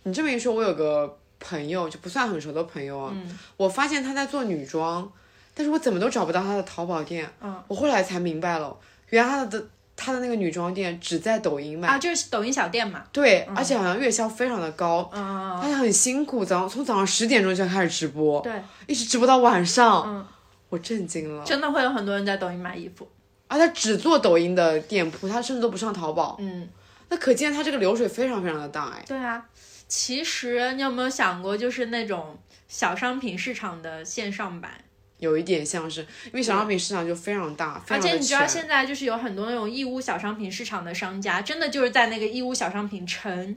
你这么一说，我有个朋友就不算很熟的朋友啊，嗯我发现他在做女装，但是我怎么都找不到他的淘宝店。嗯，我后来才明白了，原来他的他的那个女装店只在抖音卖。啊，就是抖音小店嘛。对，而且好像月销非常的高，嗯，他很辛苦，早上从早上十点钟就开始直播，对，一直直播到晚上，嗯，我震惊了。真的会有很多人在抖音买衣服。而他只做抖音的店铺，他甚至都不上淘宝，嗯，那可见他这个流水非常非常的大哎。对啊，其实你有没有想过，就是那种小商品市场的线上版？有一点像是，因为小商品市场就非常大，非常而且你知道现在就是有很多那种义乌小商品市场的商家，真的就是在那个义乌小商品城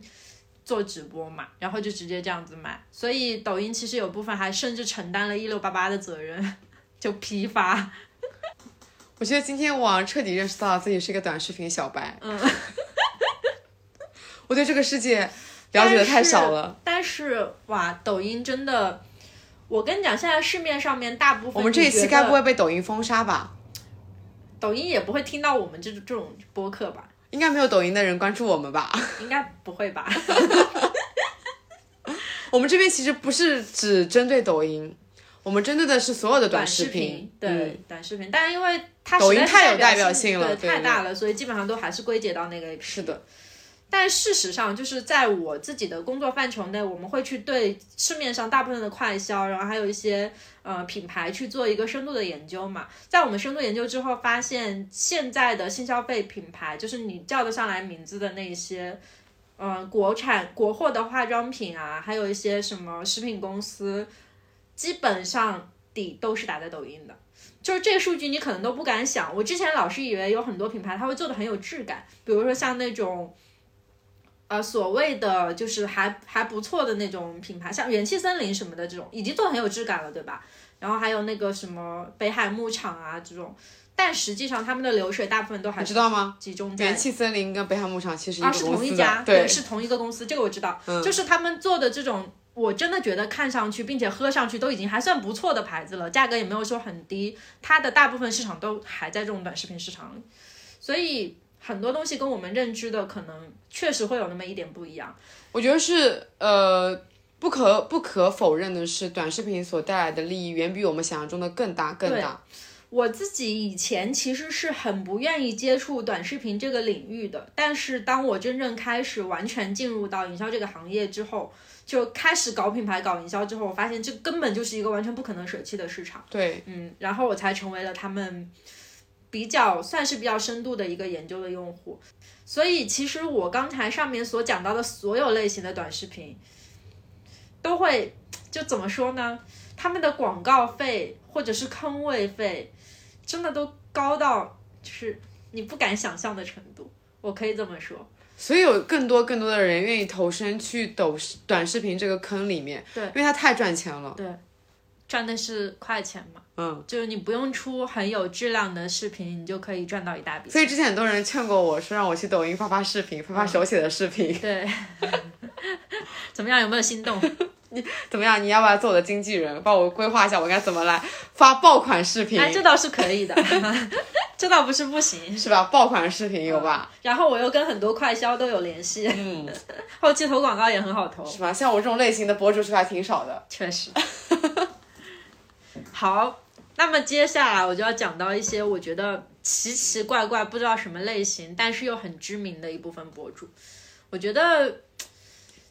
做直播嘛，然后就直接这样子卖。所以抖音其实有部分还甚至承担了一六八八的责任，[LAUGHS] 就批发。我觉得今天我彻底认识到自己是一个短视频小白，嗯，[LAUGHS] 我对这个世界了解的太少了。但是。哇，抖音真的，我跟你讲，现在市面上面大部分我们这一期该不会被抖音封杀吧？抖音也不会听到我们这这种播客吧？应该没有抖音的人关注我们吧？[LAUGHS] 应该不会吧？[LAUGHS] 我们这边其实不是只针对抖音，我们针对的是所有的短视频，对、嗯短视频，但因为它抖音太有代表性了太大了，所以基本上都还是归结到那个。是的，但事实上，就是在我自己的工作范畴内，我们会去对市面上大部分的快销，然后还有一些呃品牌去做一个深度的研究嘛。在我们深度研究之后，发现现在的新消费品牌，就是你叫得上来名字的那些，呃，国产国货的化妆品啊，还有一些什么食品公司，基本上底都是打在抖音的。就是这个数据，你可能都不敢想。我之前老是以为有很多品牌它会做的很有质感，比如说像那种。呃，所谓的就是还还不错的那种品牌，像元气森林什么的这种，已经做得很有质感了，对吧？然后还有那个什么北海牧场啊这种，但实际上他们的流水大部分都还你知道吗？集中在元气森林跟北海牧场其实一啊是同一家，对，是同一个公司，这个我知道，嗯就是他们做的这种。我真的觉得看上去并且喝上去都已经还算不错的牌子了，价格也没有说很低，它的大部分市场都还在这种短视频市场里，所以很多东西跟我们认知的可能确实会有那么一点不一样。我觉得是呃。不可不可否认的是，短视频所带来的利益远比我们想象中的更大更大。我自己以前其实是很不愿意接触短视频这个领域的，但是当我真正开始完全进入到营销这个行业之后，就开始搞品牌、搞营销之后，我发现这根本就是一个完全不可能舍弃的市场。对，嗯，然后我才成为了他们比较算是比较深度的一个研究的用户。所以其实我刚才上面所讲到的所有类型的短视频。都会就怎么说呢？他们的广告费或者是坑位费，真的都高到就是你不敢想象的程度。我可以这么说。所以有更多更多的人愿意投身去抖短视频这个坑里面，对，因为它太赚钱了。对，赚的是快钱嘛。嗯，就是你不用出很有质量的视频，你就可以赚到一大笔。所以之前很多人劝过我说，让我去抖音发发视频，发发手写的视频。对。[LAUGHS] 怎么样？有没有心动？你 [LAUGHS] 怎么样？你要不要做我的经纪人，帮我规划一下我该怎么来发爆款视频？哎，这倒是可以的，[LAUGHS] 这倒不是不行，是吧？爆款视频有吧？然后我又跟很多快销都有联系，嗯，后期投广告也很好投，是吧？像我这种类型的博主是不是还挺少的？确实。好，那么接下来我就要讲到一些我觉得奇奇怪怪、不知道什么类型，但是又很知名的一部分博主，我觉得。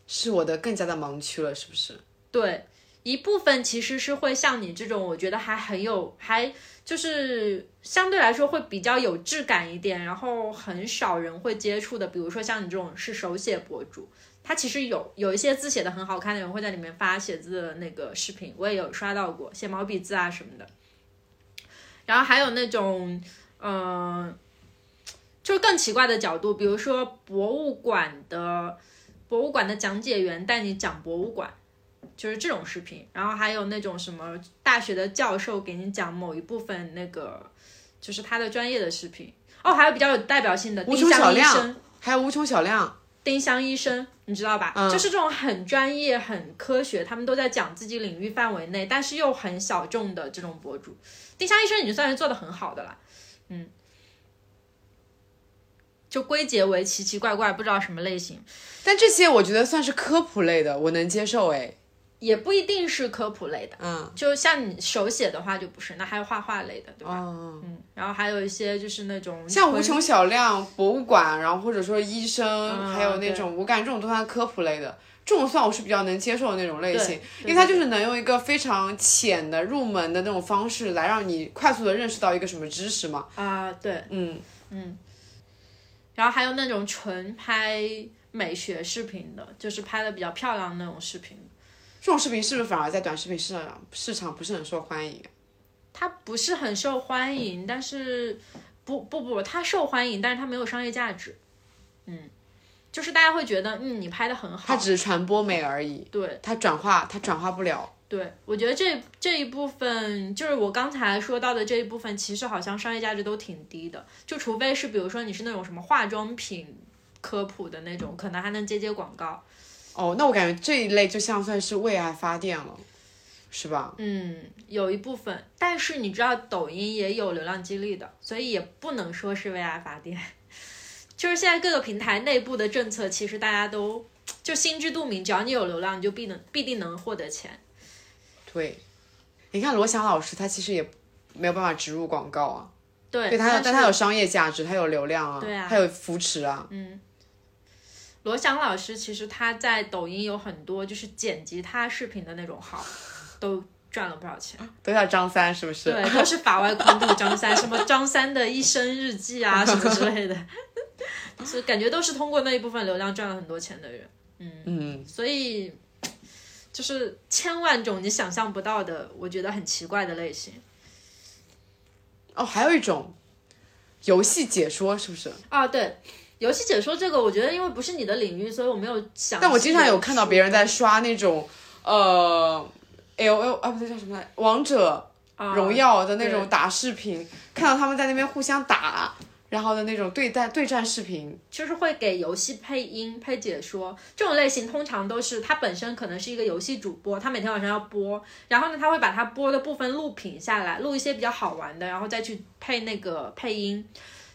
是我的更加的盲区了，是不是？对，一部分其实是会像你这种，我觉得还很有，还就是相对来说会比较有质感一点，然后很少人会接触的，比如说像你这种是手写博主，他其实有有一些字写的很好看的人会在里面发写字的那个视频，我也有刷到过，写毛笔字啊什么的。然后还有那种，嗯，就是更奇怪的角度，比如说博物馆的。博物馆的讲解员带你讲博物馆，就是这种视频。然后还有那种什么大学的教授给你讲某一部分那个，就是他的专业的视频。哦，还有比较有代表性的丁香医生，还有无穷小亮，丁香医生，你知道吧？嗯，就是这种很专业、很科学，他们都在讲自己领域范围内，但是又很小众的这种博主。丁香医生已经算是做的很好的了，嗯。就归结为奇奇怪怪，不知道什么类型，但这些我觉得算是科普类的，我能接受哎，也不一定是科普类的，嗯，就像你手写的话就不是，那还有画画类的，对吧？嗯嗯，然后还有一些就是那种像无穷小量博物馆，然后或者说医生，还有那种我感觉这种都算科普类的，这种算我是比较能接受的那种类型，因为它就是能用一个非常浅的入门的那种方式来让你快速的认识到一个什么知识嘛，啊，对，嗯。嗯。然后还有那种纯拍美学视频的，就是拍的比较漂亮的那种视频。这种视频是不是反而在短视频市场市场不是很受欢迎？它不是很受欢迎，但是不不不，它受欢迎，但是它没有商业价值。嗯，就是大家会觉得，嗯，你拍的很好，它只是传播美而已。对，它转化，它转化不了。对，我觉得这这一部分就是我刚才说到的这一部分，其实好像商业价值都挺低的。就除非是比如说你是那种什么化妆品科普的那种，可能还能接接广告。哦，那我感觉这一类就像算是为爱发电了，是吧？嗯，有一部分，但是你知道抖音也有流量激励的，所以也不能说是为爱发电。[LAUGHS] 就是现在各个平台内部的政策，其实大家都就心知肚明，只要你有流量，你就必能必定能获得钱。对，你看罗翔老师，他其实也没有办法植入广告啊。对，对他有，但他有商业价值，他有流量啊，对啊，他有扶持啊。嗯，罗翔老师其实他在抖音有很多就是剪辑他视频的那种号，都赚了不少钱。都叫张三是不是？对，都是法外空度张三，什么张三的一生日记啊什么之类的，就是感觉都是通过那一部分流量赚了很多钱的人。嗯嗯，所以。就是千万种你想象不到的，我觉得很奇怪的类型。哦，还有一种游戏解说，是不是？啊，对，游戏解说这个，我觉得因为不是你的领域，所以我没有想。但我经常有看到别人在刷那种呃，L L 啊，不对，叫什么来？王者荣耀的那种打视频，看到他们在那边互相打。然后的那种对战对战视频，就是会给游戏配音配解说，这种类型通常都是他本身可能是一个游戏主播，他每天晚上要播，然后呢他会把他播的部分录屏下来，录一些比较好玩的，然后再去配那个配音。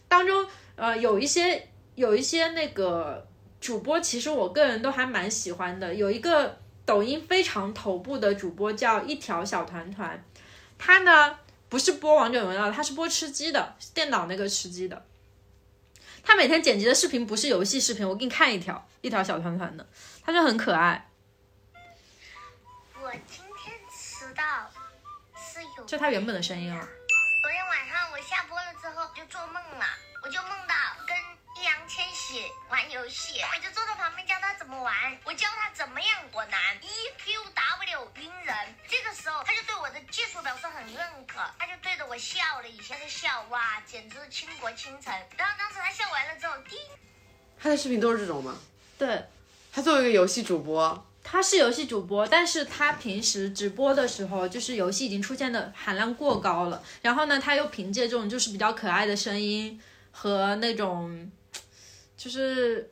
当中呃有一些有一些那个主播，其实我个人都还蛮喜欢的。有一个抖音非常头部的主播叫一条小团团，他呢不是播王者荣耀，他是播吃鸡的，电脑那个吃鸡的。他每天剪辑的视频不是游戏视频，我给你看一条，一条小团团的，他就很可爱。我今天迟到是有就他原本的声音啊。昨天晚上我就坐在旁边教他怎么玩，我教他怎么样果男 E Q W 晕人。这个时候他就对我的技术表示很认可，他就对着我笑了一下，他就笑哇，简直倾国倾城。然后当时他笑完了之后，滴，他的视频都是这种吗？对，他作为一个游戏主播，他是游戏主播，但是他平时直播的时候，就是游戏已经出现的含量过高了。然后呢，他又凭借这种就是比较可爱的声音和那种，就是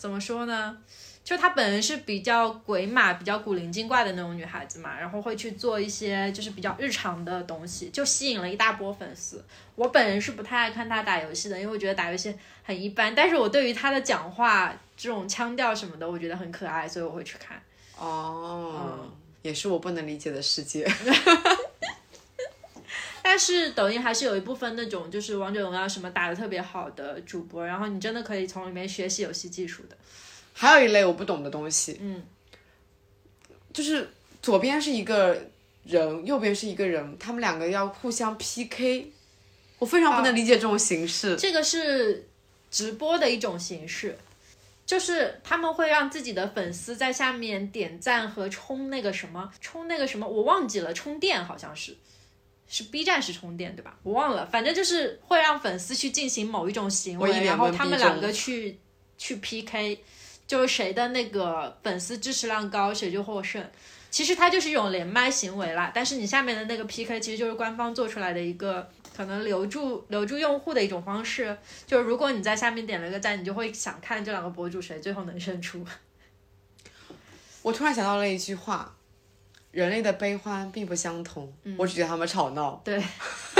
怎么说呢？就她本人是比较鬼马、比较古灵精怪的那种女孩子嘛，然后会去做一些就是比较日常的东西，就吸引了一大波粉丝。我本人是不太爱看她打游戏的，因为我觉得打游戏很一般。但是我对于她的讲话这种腔调什么的，我觉得很可爱，所以我会去看。哦，也是我不能理解的世界。[LAUGHS] 但是抖音还是有一部分那种就是王者荣耀什么打的特别好的主播，然后你真的可以从里面学习游戏技术的。还有一类我不懂的东西，嗯，就是左边是一个人，右边是一个人，他们两个要互相 PK，我非常不能理解这种形式。这个是直播的一种形式，就是他们会让自己的粉丝在下面点赞和充那个什么，充那个什么，我忘记了，充电好像是。是 B 站是充电对吧？我忘了，反正就是会让粉丝去进行某一种行为，然后他们两个去去 PK，就是谁的那个粉丝支持量高，谁就获胜。其实它就是一种连麦行为啦，但是你下面的那个 PK 其实就是官方做出来的一个可能留住留住用户的一种方式。就是如果你在下面点了个赞，你就会想看这两个博主谁最后能胜出。[LAUGHS] 我突然想到了一句话：人类的悲欢并不相同。我只觉得他们吵闹，对，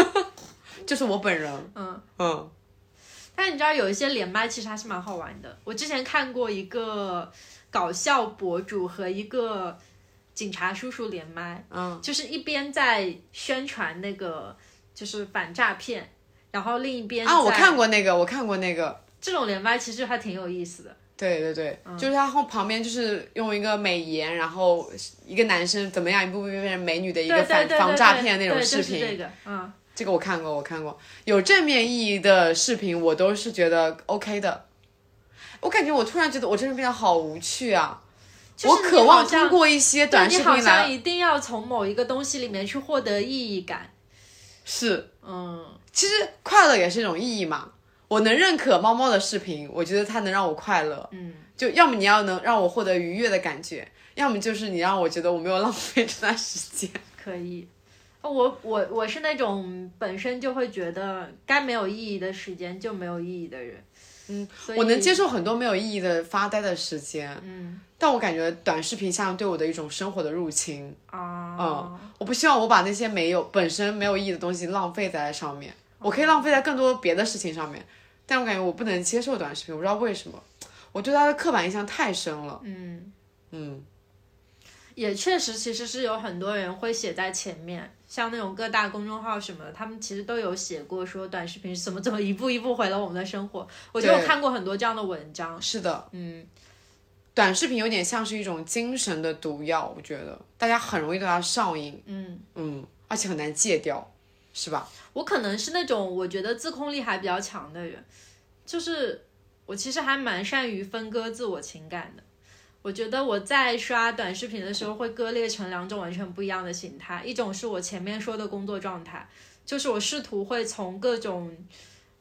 [LAUGHS] 就是我本人。嗯。嗯，但是你知道有一些连麦其实还是蛮好玩的。我之前看过一个搞笑博主和一个警察叔叔连麦，嗯，就是一边在宣传那个就是反诈骗，然后另一边啊，我看过那个，我看过那个。这种连麦其实还挺有意思的。对对对，就是他后旁边就是用一个美颜，然后一个男生怎么样一步步变成美女的一个反防诈对骗那种视对就是频。这个，嗯，这个我看过，我看过，有正面意义的视频，我都是觉得 OK 的。我感觉我突然觉得我真的变得好无趣啊！我渴望通过一些短视对你好频来，像一定要从某一个东西里面去获得意义感。是，嗯，其实快乐也是一种意义嘛。我能认可猫猫的视频，我觉得它能让我快乐。嗯，就要么你要能让我获得愉悦的感觉，要么就是你让我觉得我没有浪费这段时间。可以。我我我是那种本身就会觉得该没有意义的时间就没有意义的人。嗯我能接受很多没有意义的发呆的时间，嗯但我感觉短视频像对我的一种生活的入侵。啊，嗯，我不希望我把那些没有本身没有意义的东西浪费在上面，我可以浪费在更多别的事情上面，但我感觉我不能接受短视频，我不知道为什么，我对它的刻板印象太深了。嗯，嗯，也确实，其实是有很多人会写在前面，像那种各大公众号什么的，他们其实都有写过说短视频怎么怎么一步一步毁了我们的生活。我就有看过很多这样的文章。是的，嗯，短视频有点像是一种精神的毒药，我觉得大家很容易对它上瘾，嗯嗯，而且很难戒掉，是吧？我可能是那种我觉得自控力还比较强的人，就是我其实还蛮善于分割自我情感的。我觉得我在刷短视频的时候会割裂成两种完全不一样的形态，一种是我前面说的工作状态，就是我试图会从各种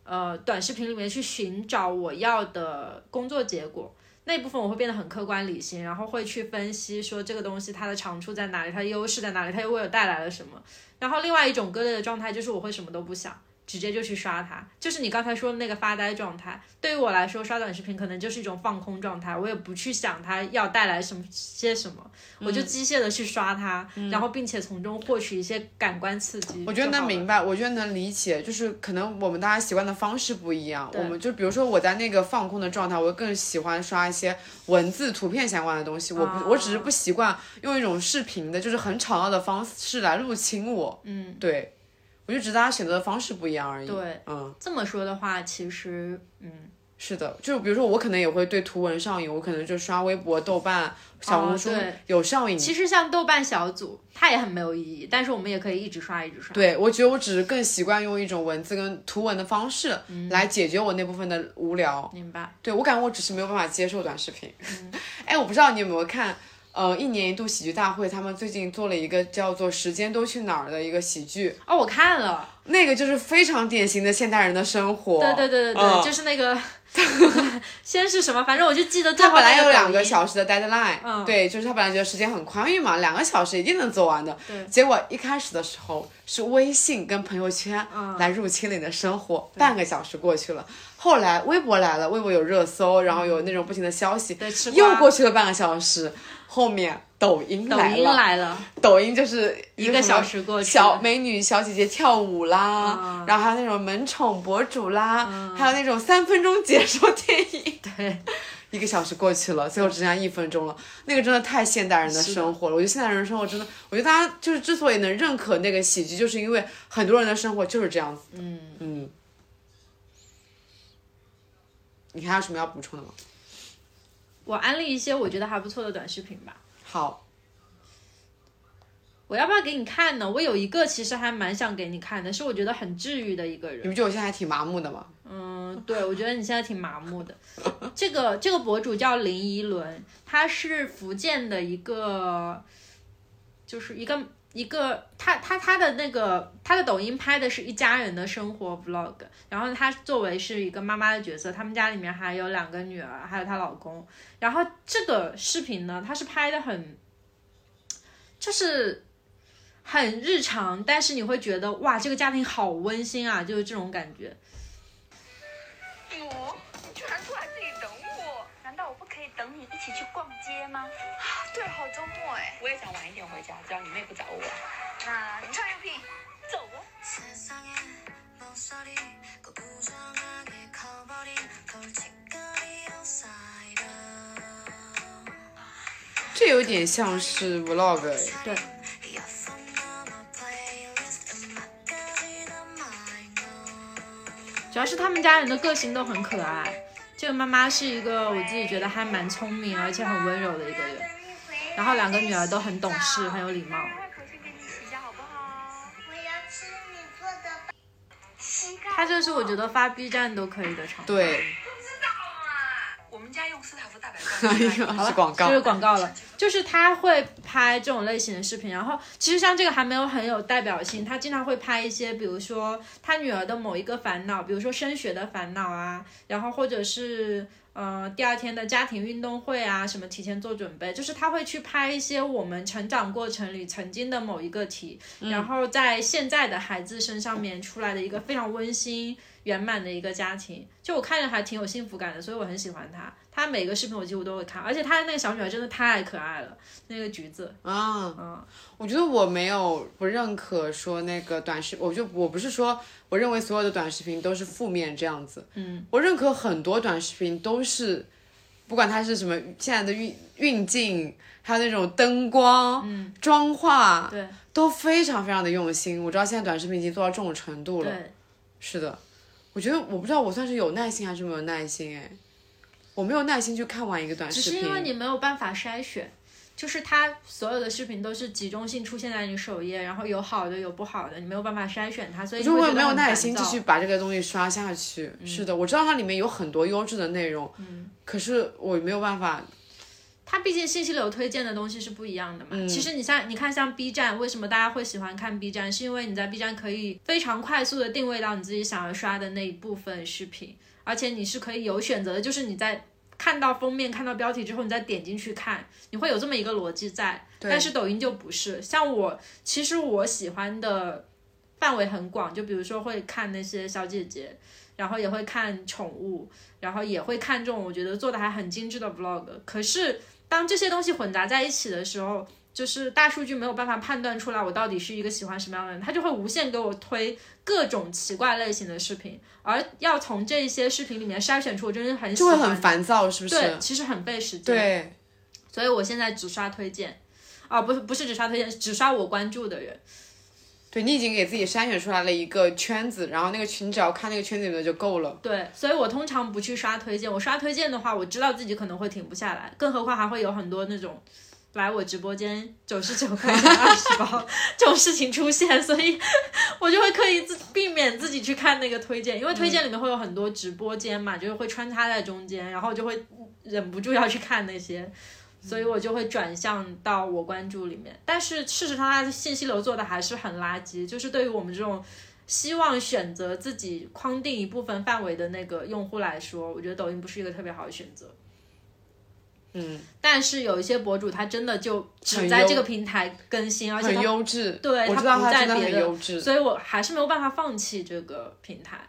呃短视频里面去寻找我要的工作结果。那一部分我会变得很客观理性，然后会去分析说这个东西它的长处在哪里，它的优势在哪里，它又为我带来了什么。然后另外一种割裂的状态就是我会什么都不想，直接就去刷它。就是你刚才说的那个发呆状态，对于我来说，刷短视频可能就是一种放空状态，我也不去想它要带来什么些什么，我嗯就机械的去刷它，然后并且从中获取一些感官刺激。我觉得能明白，我觉得能理解，就是可能我们大家习惯的方式不一样。我们就比如说我在那个放空的状态，我更喜欢刷一些文字、图片相关的东西。我不，我只是不习惯用一种视频的，就是很吵闹的方式来入侵我。嗯，对，我就只是大家选择的方式不一样而已。对，嗯，这么说的话，其实嗯，是的，就比如说我可能也会对图文上瘾，我可能就刷微博、豆瓣、小红书、有上瘾。其实像豆瓣小组，它也很没有意义，但是我们也可以一直刷一直刷。对，我觉得我只是更习惯用一种文字跟图文的方式来解决我那部分的无聊。明白。对我感觉我只是没有办法接受短视频。[LAUGHS] 哎、我不知道你有没有看，呃，一年一度喜剧大会，他们最近做了一个叫做《时间都去哪儿》的一个喜剧，哦，我看了，那个就是非常典型的现代人的生活。对对对对对，嗯。就是那个，[LAUGHS] 先是什么？反正我就记得最他本来有两个小时的 deadline，、嗯。对，就是他本来觉得时间很宽裕嘛，两个小时一定能做完的。对。结果一开始的时候是微信跟朋友圈嗯。来入侵了你的生活，半个小时过去了，后来微博来了，微博有热搜，然后有那种不停的消息，又过去了半个小时，后面抖音抖音来了，抖音就是一个小时过去小美女小姐姐跳舞啦，嗯然后还有那种萌宠博主啦，还有那种三分钟解说电影。[LAUGHS] 对，一个小时过去了，最后只剩下一分钟了。那个真的太现代人的生活了。我觉得现代人的生活真的，我觉得大家就是之所以能认可那个喜剧，就是因为很多人的生活就是这样子。嗯嗯。你还有什么要补充的吗？我安利一些我觉得还不错的短视频吧。好，我要不要给你看呢？我有一个其实还蛮想给你看的，是我觉得很治愈的一个人。你不觉得我现在还挺麻木的吗？嗯，对，我觉得你现在挺麻木的。这个这个博主叫林依轮，他是福建的一个，就是一个一个他他他的那个他的抖音拍的是一家人的生活 vlog，然后他作为是一个妈妈的角色，他们家里面还有两个女儿，还有她老公。然后这个视频呢，他是拍的很，就是很日常，但是你会觉得哇，这个家庭好温馨啊，就是这种感觉。我，你居然出来一起去逛街吗？[SIGHS] 对，好周末哎！我也想晚一点回家，只要你妹不找我。那你看优品，走哦。这有点像是 vlog 哎。对。主要是他们家人的个性都很可爱。这个妈妈是一个我自己觉得还蛮聪明而且很温柔的一个人，然后两个女儿都很懂事，很有礼貌。可先跟你洗一下好不好？我要吃你做的。他这是我觉得发 B 站都可以的场。对，我们家用斯塔夫大白 [LAUGHS] 哎罐。呀，是广告就。是广告了，就是他会拍这种类型的视频，然后其实像这个还没有很有代表性，他经常会拍一些，比如说他女儿的某一个烦恼，比如说升学的烦恼啊，然后或者是呃第二天的家庭运动会啊，什么提前做准备，就是他会去拍一些我们成长过程里曾经的某一个题，然后在现在的孩子身上面出来的一个非常温馨。圆满的一个家庭，就我看着还挺有幸福感的，所以我很喜欢他。他每个视频我几乎都会看，而且他的那个小女孩真的太可爱了，那个橘子，啊，嗯，我觉得我没有不认可说那个短视，我就我不是说我认为所有的短视频都是负面这样子，嗯，我认可很多短视频都是，不管它是什么现在的运运镜，还有那种灯光、嗯，妆化，对。都非常非常的用心。我知道现在短视频已经做到这种程度了，对，是的，我觉得我不知道我算是有耐心还是没有耐心哎，我没有耐心去看完一个短视频，只是因为你没有办法筛选。就是它所有的视频都是集中性出现在你首页，然后有好的有不好的，你没有办法筛选它，所以你就会没有耐心继续把这个东西刷下去。是的，我知道它里面有很多优质的内容，嗯，可是我没有办法。它毕竟信息流推荐的东西是不一样的嘛。嗯其实你像你看像 B 站，为什么大家会喜欢看 B 站？是因为你在 B 站可以非常快速的定位到你自己想要刷的那一部分视频，而且你是可以有选择的，就是你在看到封面、看到标题之后，你再点进去看，你会有这么一个逻辑在。但是抖音就不是，像我，其实我喜欢的范围很广，就比如说会看那些小姐姐，然后也会看宠物，然后也会看这种我觉得做的还很精致的 vlog。可是当这些东西混杂在一起的时候，就是大数据没有办法判断出来我到底是一个喜欢什么样的人，它就会无限给我推各种奇怪类型的视频，而要从这些视频里面筛选出我真的很喜就会欢，很烦躁，是不是？对，其实很费时间。对，所以我现在只刷推荐，哦，不是不是只刷推荐，只刷我关注的人。对你已经给自己筛选出来了一个圈子，然后那个群只要看那个圈子里的就够了。对，所以我通常不去刷推荐。我刷推荐的话，我知道自己可能会停不下来，更何况还会有很多那种来我直播间九十九块钱二十包这种事情出现，所以我就会刻意自避免自己去看那个推荐，因为推荐里面会有很多直播间嘛，就是会穿插在中间，然后就会忍不住要去看那些。所以我就会转向到我关注里面，但是事实上它的信息流做的还是很垃圾，就是对于我们这种希望选择自己框定一部分范围的那个用户来说，我觉得抖音不是一个特别好的选择。嗯，但是有一些博主他真的就只在这个平台更新，而且很优质。对他不在别的。所以我还是没有办法放弃这个平台。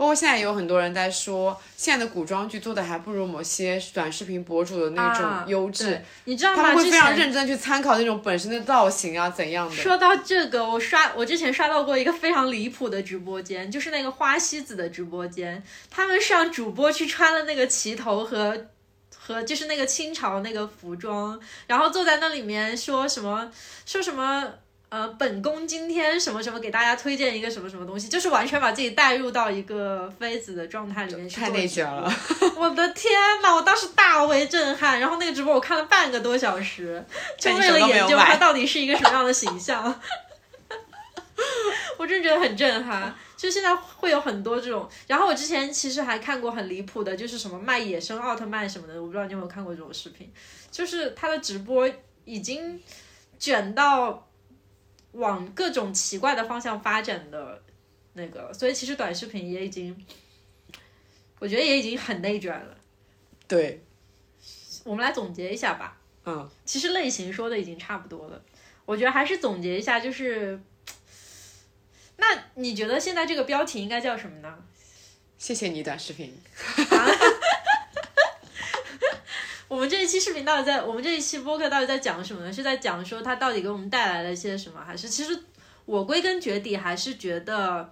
包括现在也有很多人在说，现在的古装剧做的还不如某些短视频博主的那啊种优质。对你知道吗？他们会之非常认真去参考那种本身的造型啊，怎样的。说到这个，我刷我之前刷到过一个非常离谱的直播间，就是那个花西子的直播间，他们是让主播去穿了那个旗头和和就是那个清朝那个服装，然后坐在那里面说什么说什么。呃，本宫今天什么什么给大家推荐一个什么什么东西，就是完全把自己带入到一个妃子的状态里面去做太内卷了。我的天呐，我当时大为震撼。然后那个直播我看了半个多小时，就为了研究他到底是一个什么样的形象。[LAUGHS] 我真的觉得很震撼。就现在会有很多这种，然后我之前其实还看过很离谱的，就是什么卖野生奥特曼什么的，我不知道你有没有看过这种视频，就是他的直播已经卷到往各种奇怪的方向发展的那个，所以其实短视频也已经，我觉得也已经很内卷了。对，我们来总结一下吧。嗯，其实类型说的已经差不多了，我觉得还是总结一下，就是，那你觉得现在这个标题应该叫什么呢？谢谢你短视频。我们这一期视频到底在，我们这一期播客到底在讲什么呢？是在讲说它到底给我们带来了些什么，还是其实我归根结底还是觉得，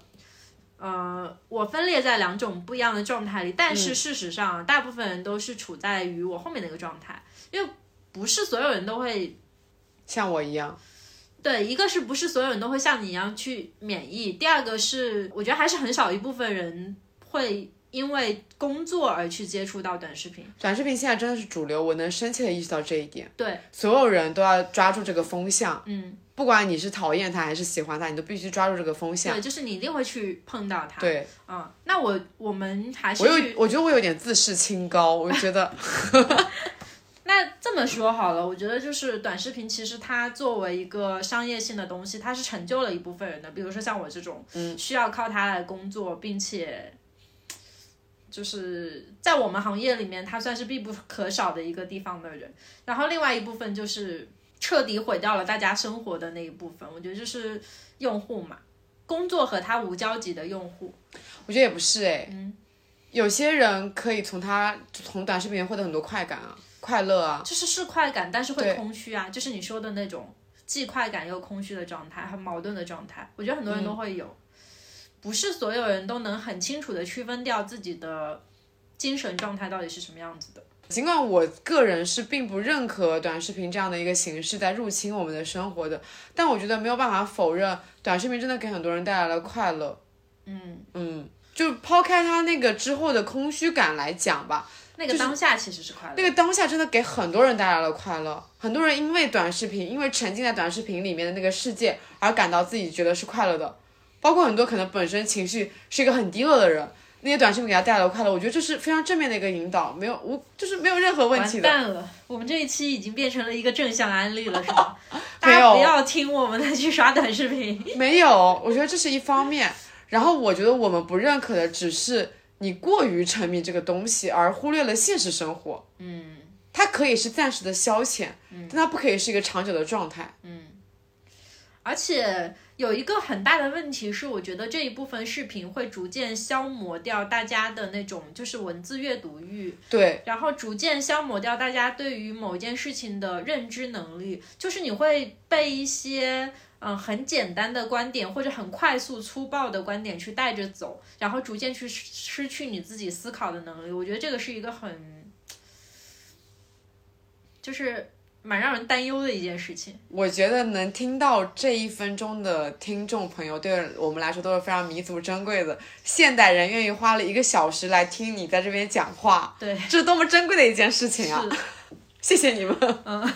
呃，我分裂在两种不一样的状态里，但是事实上，大部分人都是处在于我后面那个状态，因为不是所有人都会像我一样，对，一个是不是所有人都会像你一样去免疫？第二个是，我觉得还是很少一部分人会因为工作而去接触到短视频。短视频现在真的是主流，我能深切的意识到这一点。对，所有人都要抓住这个风向，嗯，不管你是讨厌它还是喜欢它，你都必须抓住这个风向对，。就是你一定会去碰到它。，对，嗯，那我我们还是我有，我觉得我有点自视清高，我觉得 [LAUGHS] 那这么说好了，我觉得就是短视频，其实它作为一个商业性的东西，它是成就了一部分人的。比如说像我这种，嗯，需要靠它来工作，并且就是在我们行业里面，他算是必不可少的一个地方的人。然后另外一部分就是彻底毁掉了大家生活的那一部分，我觉得就是用户嘛，工作和他无交集的用户。我觉得也不是哎，嗯，有些人可以从他从短视频获得很多快感啊，快乐啊，就是是快感，但是会空虚啊，就是你说的那种既快感又空虚的状态，很矛盾的状态。我觉得很多人都会有，不是所有人都能很清楚的区分掉自己的精神状态到底是什么样子的。尽管我个人是并不认可短视频这样的一个形式在入侵我们的生活的，但我觉得没有办法否认，短视频真的给很多人带来了快乐。嗯嗯，就抛开它那个之后的空虚感来讲吧，那个当下其实是快乐的。那个当下真的给很多人带来了快乐。很多人因为短视频，因为沉浸在短视频里面的那个世界而感到自己觉得是快乐的，包括很多可能本身情绪是一个很低落的人。那些短视频给他带来了快乐，我觉得这是非常正面的一个引导，没有无就是没有任何问题的。完蛋了，我们这一期已经变成了一个正向安利了，是吧？[LAUGHS] 大家不要听我们的 [LAUGHS] 去刷短视频。没有，我觉得这是一方面。然后我觉得我们不认可的只是你过于沉迷这个东西，而忽略了现实生活。嗯它可以是暂时的消遣，但它不可以是一个长久的状态。嗯而且有一个很大的问题是，我觉得这一部分视频会逐渐消磨掉大家的那种就是文字阅读欲，对，然后逐渐消磨掉大家对于某一件事情的认知能力，就是你会被一些嗯很简单的观点或者很快速粗暴的观点去带着走，然后逐渐去失失去你自己思考的能力。我觉得这个是一个很，就是蛮让人担忧的一件事情。我觉得能听到这一分钟的听众朋友，对我们来说都是非常弥足珍贵的。现代人愿意花了一个小时来听你在这边讲话，对，这是多么珍贵的一件事情啊！[LAUGHS] 谢谢你们。嗯，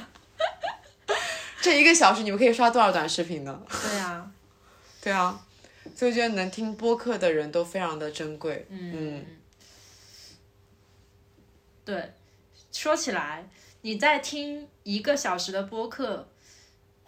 [LAUGHS] 这一个小时你们可以刷多少短视频呢？对啊，对啊，所以我觉得能听播客的人都非常的珍贵。嗯，对，说起来，你在听一个小时的播客。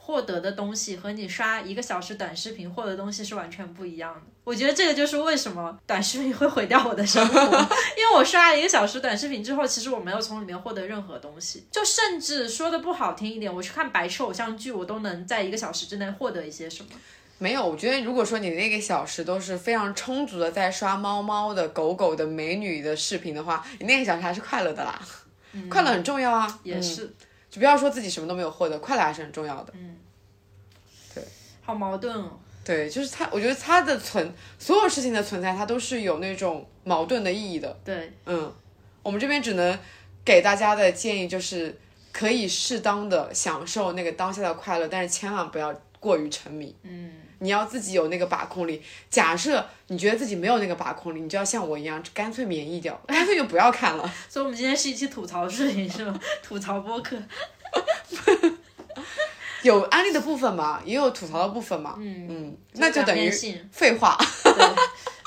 获得的东西和你刷一个小时短视频获得的东西是完全不一样的。我觉得这个就是为什么短视频会毁掉我的生活，[LAUGHS] 因为我刷了一个小时短视频之后，其实我没有从里面获得任何东西。就甚至说的不好听一点，我去看白痴偶像剧，我都能在一个小时之内获得一些什么。没有，我觉得如果说你那个小时都是非常充足的在刷猫猫的、狗狗的、美女的视频的话，你那个小时还是快乐的啦。快乐很重要啊，也是。就不要说自己什么都没有获得，快乐还是很重要的。嗯，对，好矛盾哦。对，就是它，我觉得它的存所有事情的存在，它都是有那种矛盾的意义的。对，嗯，我们这边只能给大家的建议就是可以适当的享受那个当下的快乐，但是千万不要过于沉迷。嗯，你要自己有那个把控力。假设你觉得自己没有那个把控力，你就要像我一样，干脆免疫掉，[LAUGHS] 干脆就不要看了。所以，我们今天是一期吐槽视频，是吗？吐槽播客。[LAUGHS] 有安利的部分嘛，也有吐槽的部分嘛。嗯嗯，那就等于废话，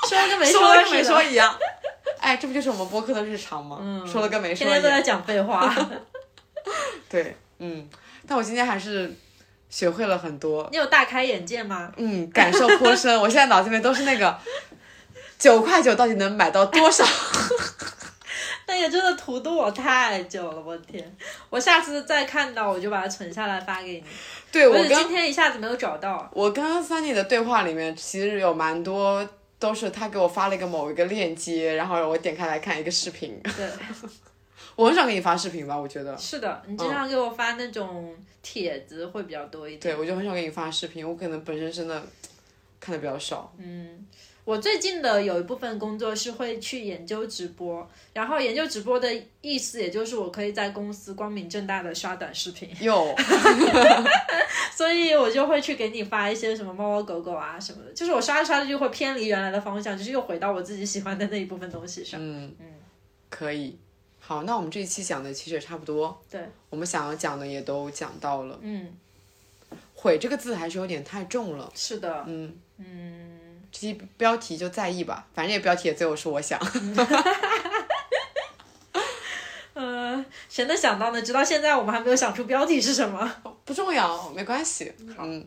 说了跟没说跟没说一样。[LAUGHS] 哎，这不就是我们播客的日常吗？嗯，说了跟没说一样。天天都在讲废话。对，嗯，但我今天还是学会了很多。你有大开眼界吗？嗯，感受颇深。[LAUGHS] 我现在脑子里面都是那个九块九到底能买到多少？[LAUGHS] 那个真的荼毒我太久了，我天！我下次再看到我就把它存下来发给你。对，我今天一下子没有找到。我跟 Sunny 的对话里面其实有蛮多都是他给我发了一个某一个链接，然后我点开来看一个视频。对，[LAUGHS] 我很少给你发视频吧？我觉得是的，你经常给我发那种帖子会比较多一点。对，我就很少给你发视频，我可能本身真的看的比较少。嗯。我最近的有一部分工作是会去研究直播，然后研究直播的意思，也就是我可以在公司光明正大的刷短视频。有，[LAUGHS] [LAUGHS] 所以我就会去给你发一些什么猫猫狗狗啊什么的，就是我刷着刷着就会偏离原来的方向，就是又回到我自己喜欢的那一部分东西上。嗯嗯，可以。好，那我们这一期讲的其实也差不多。对，我们想要讲的也都讲到了。嗯，毁这个字还是有点太重了。是的。嗯嗯。这期标题就在意吧，反正这个标题也最后是我想。[LAUGHS] 呃，谁能想到呢？直到现在我们还没有想出标题是什么。不重要，没关系。嗯，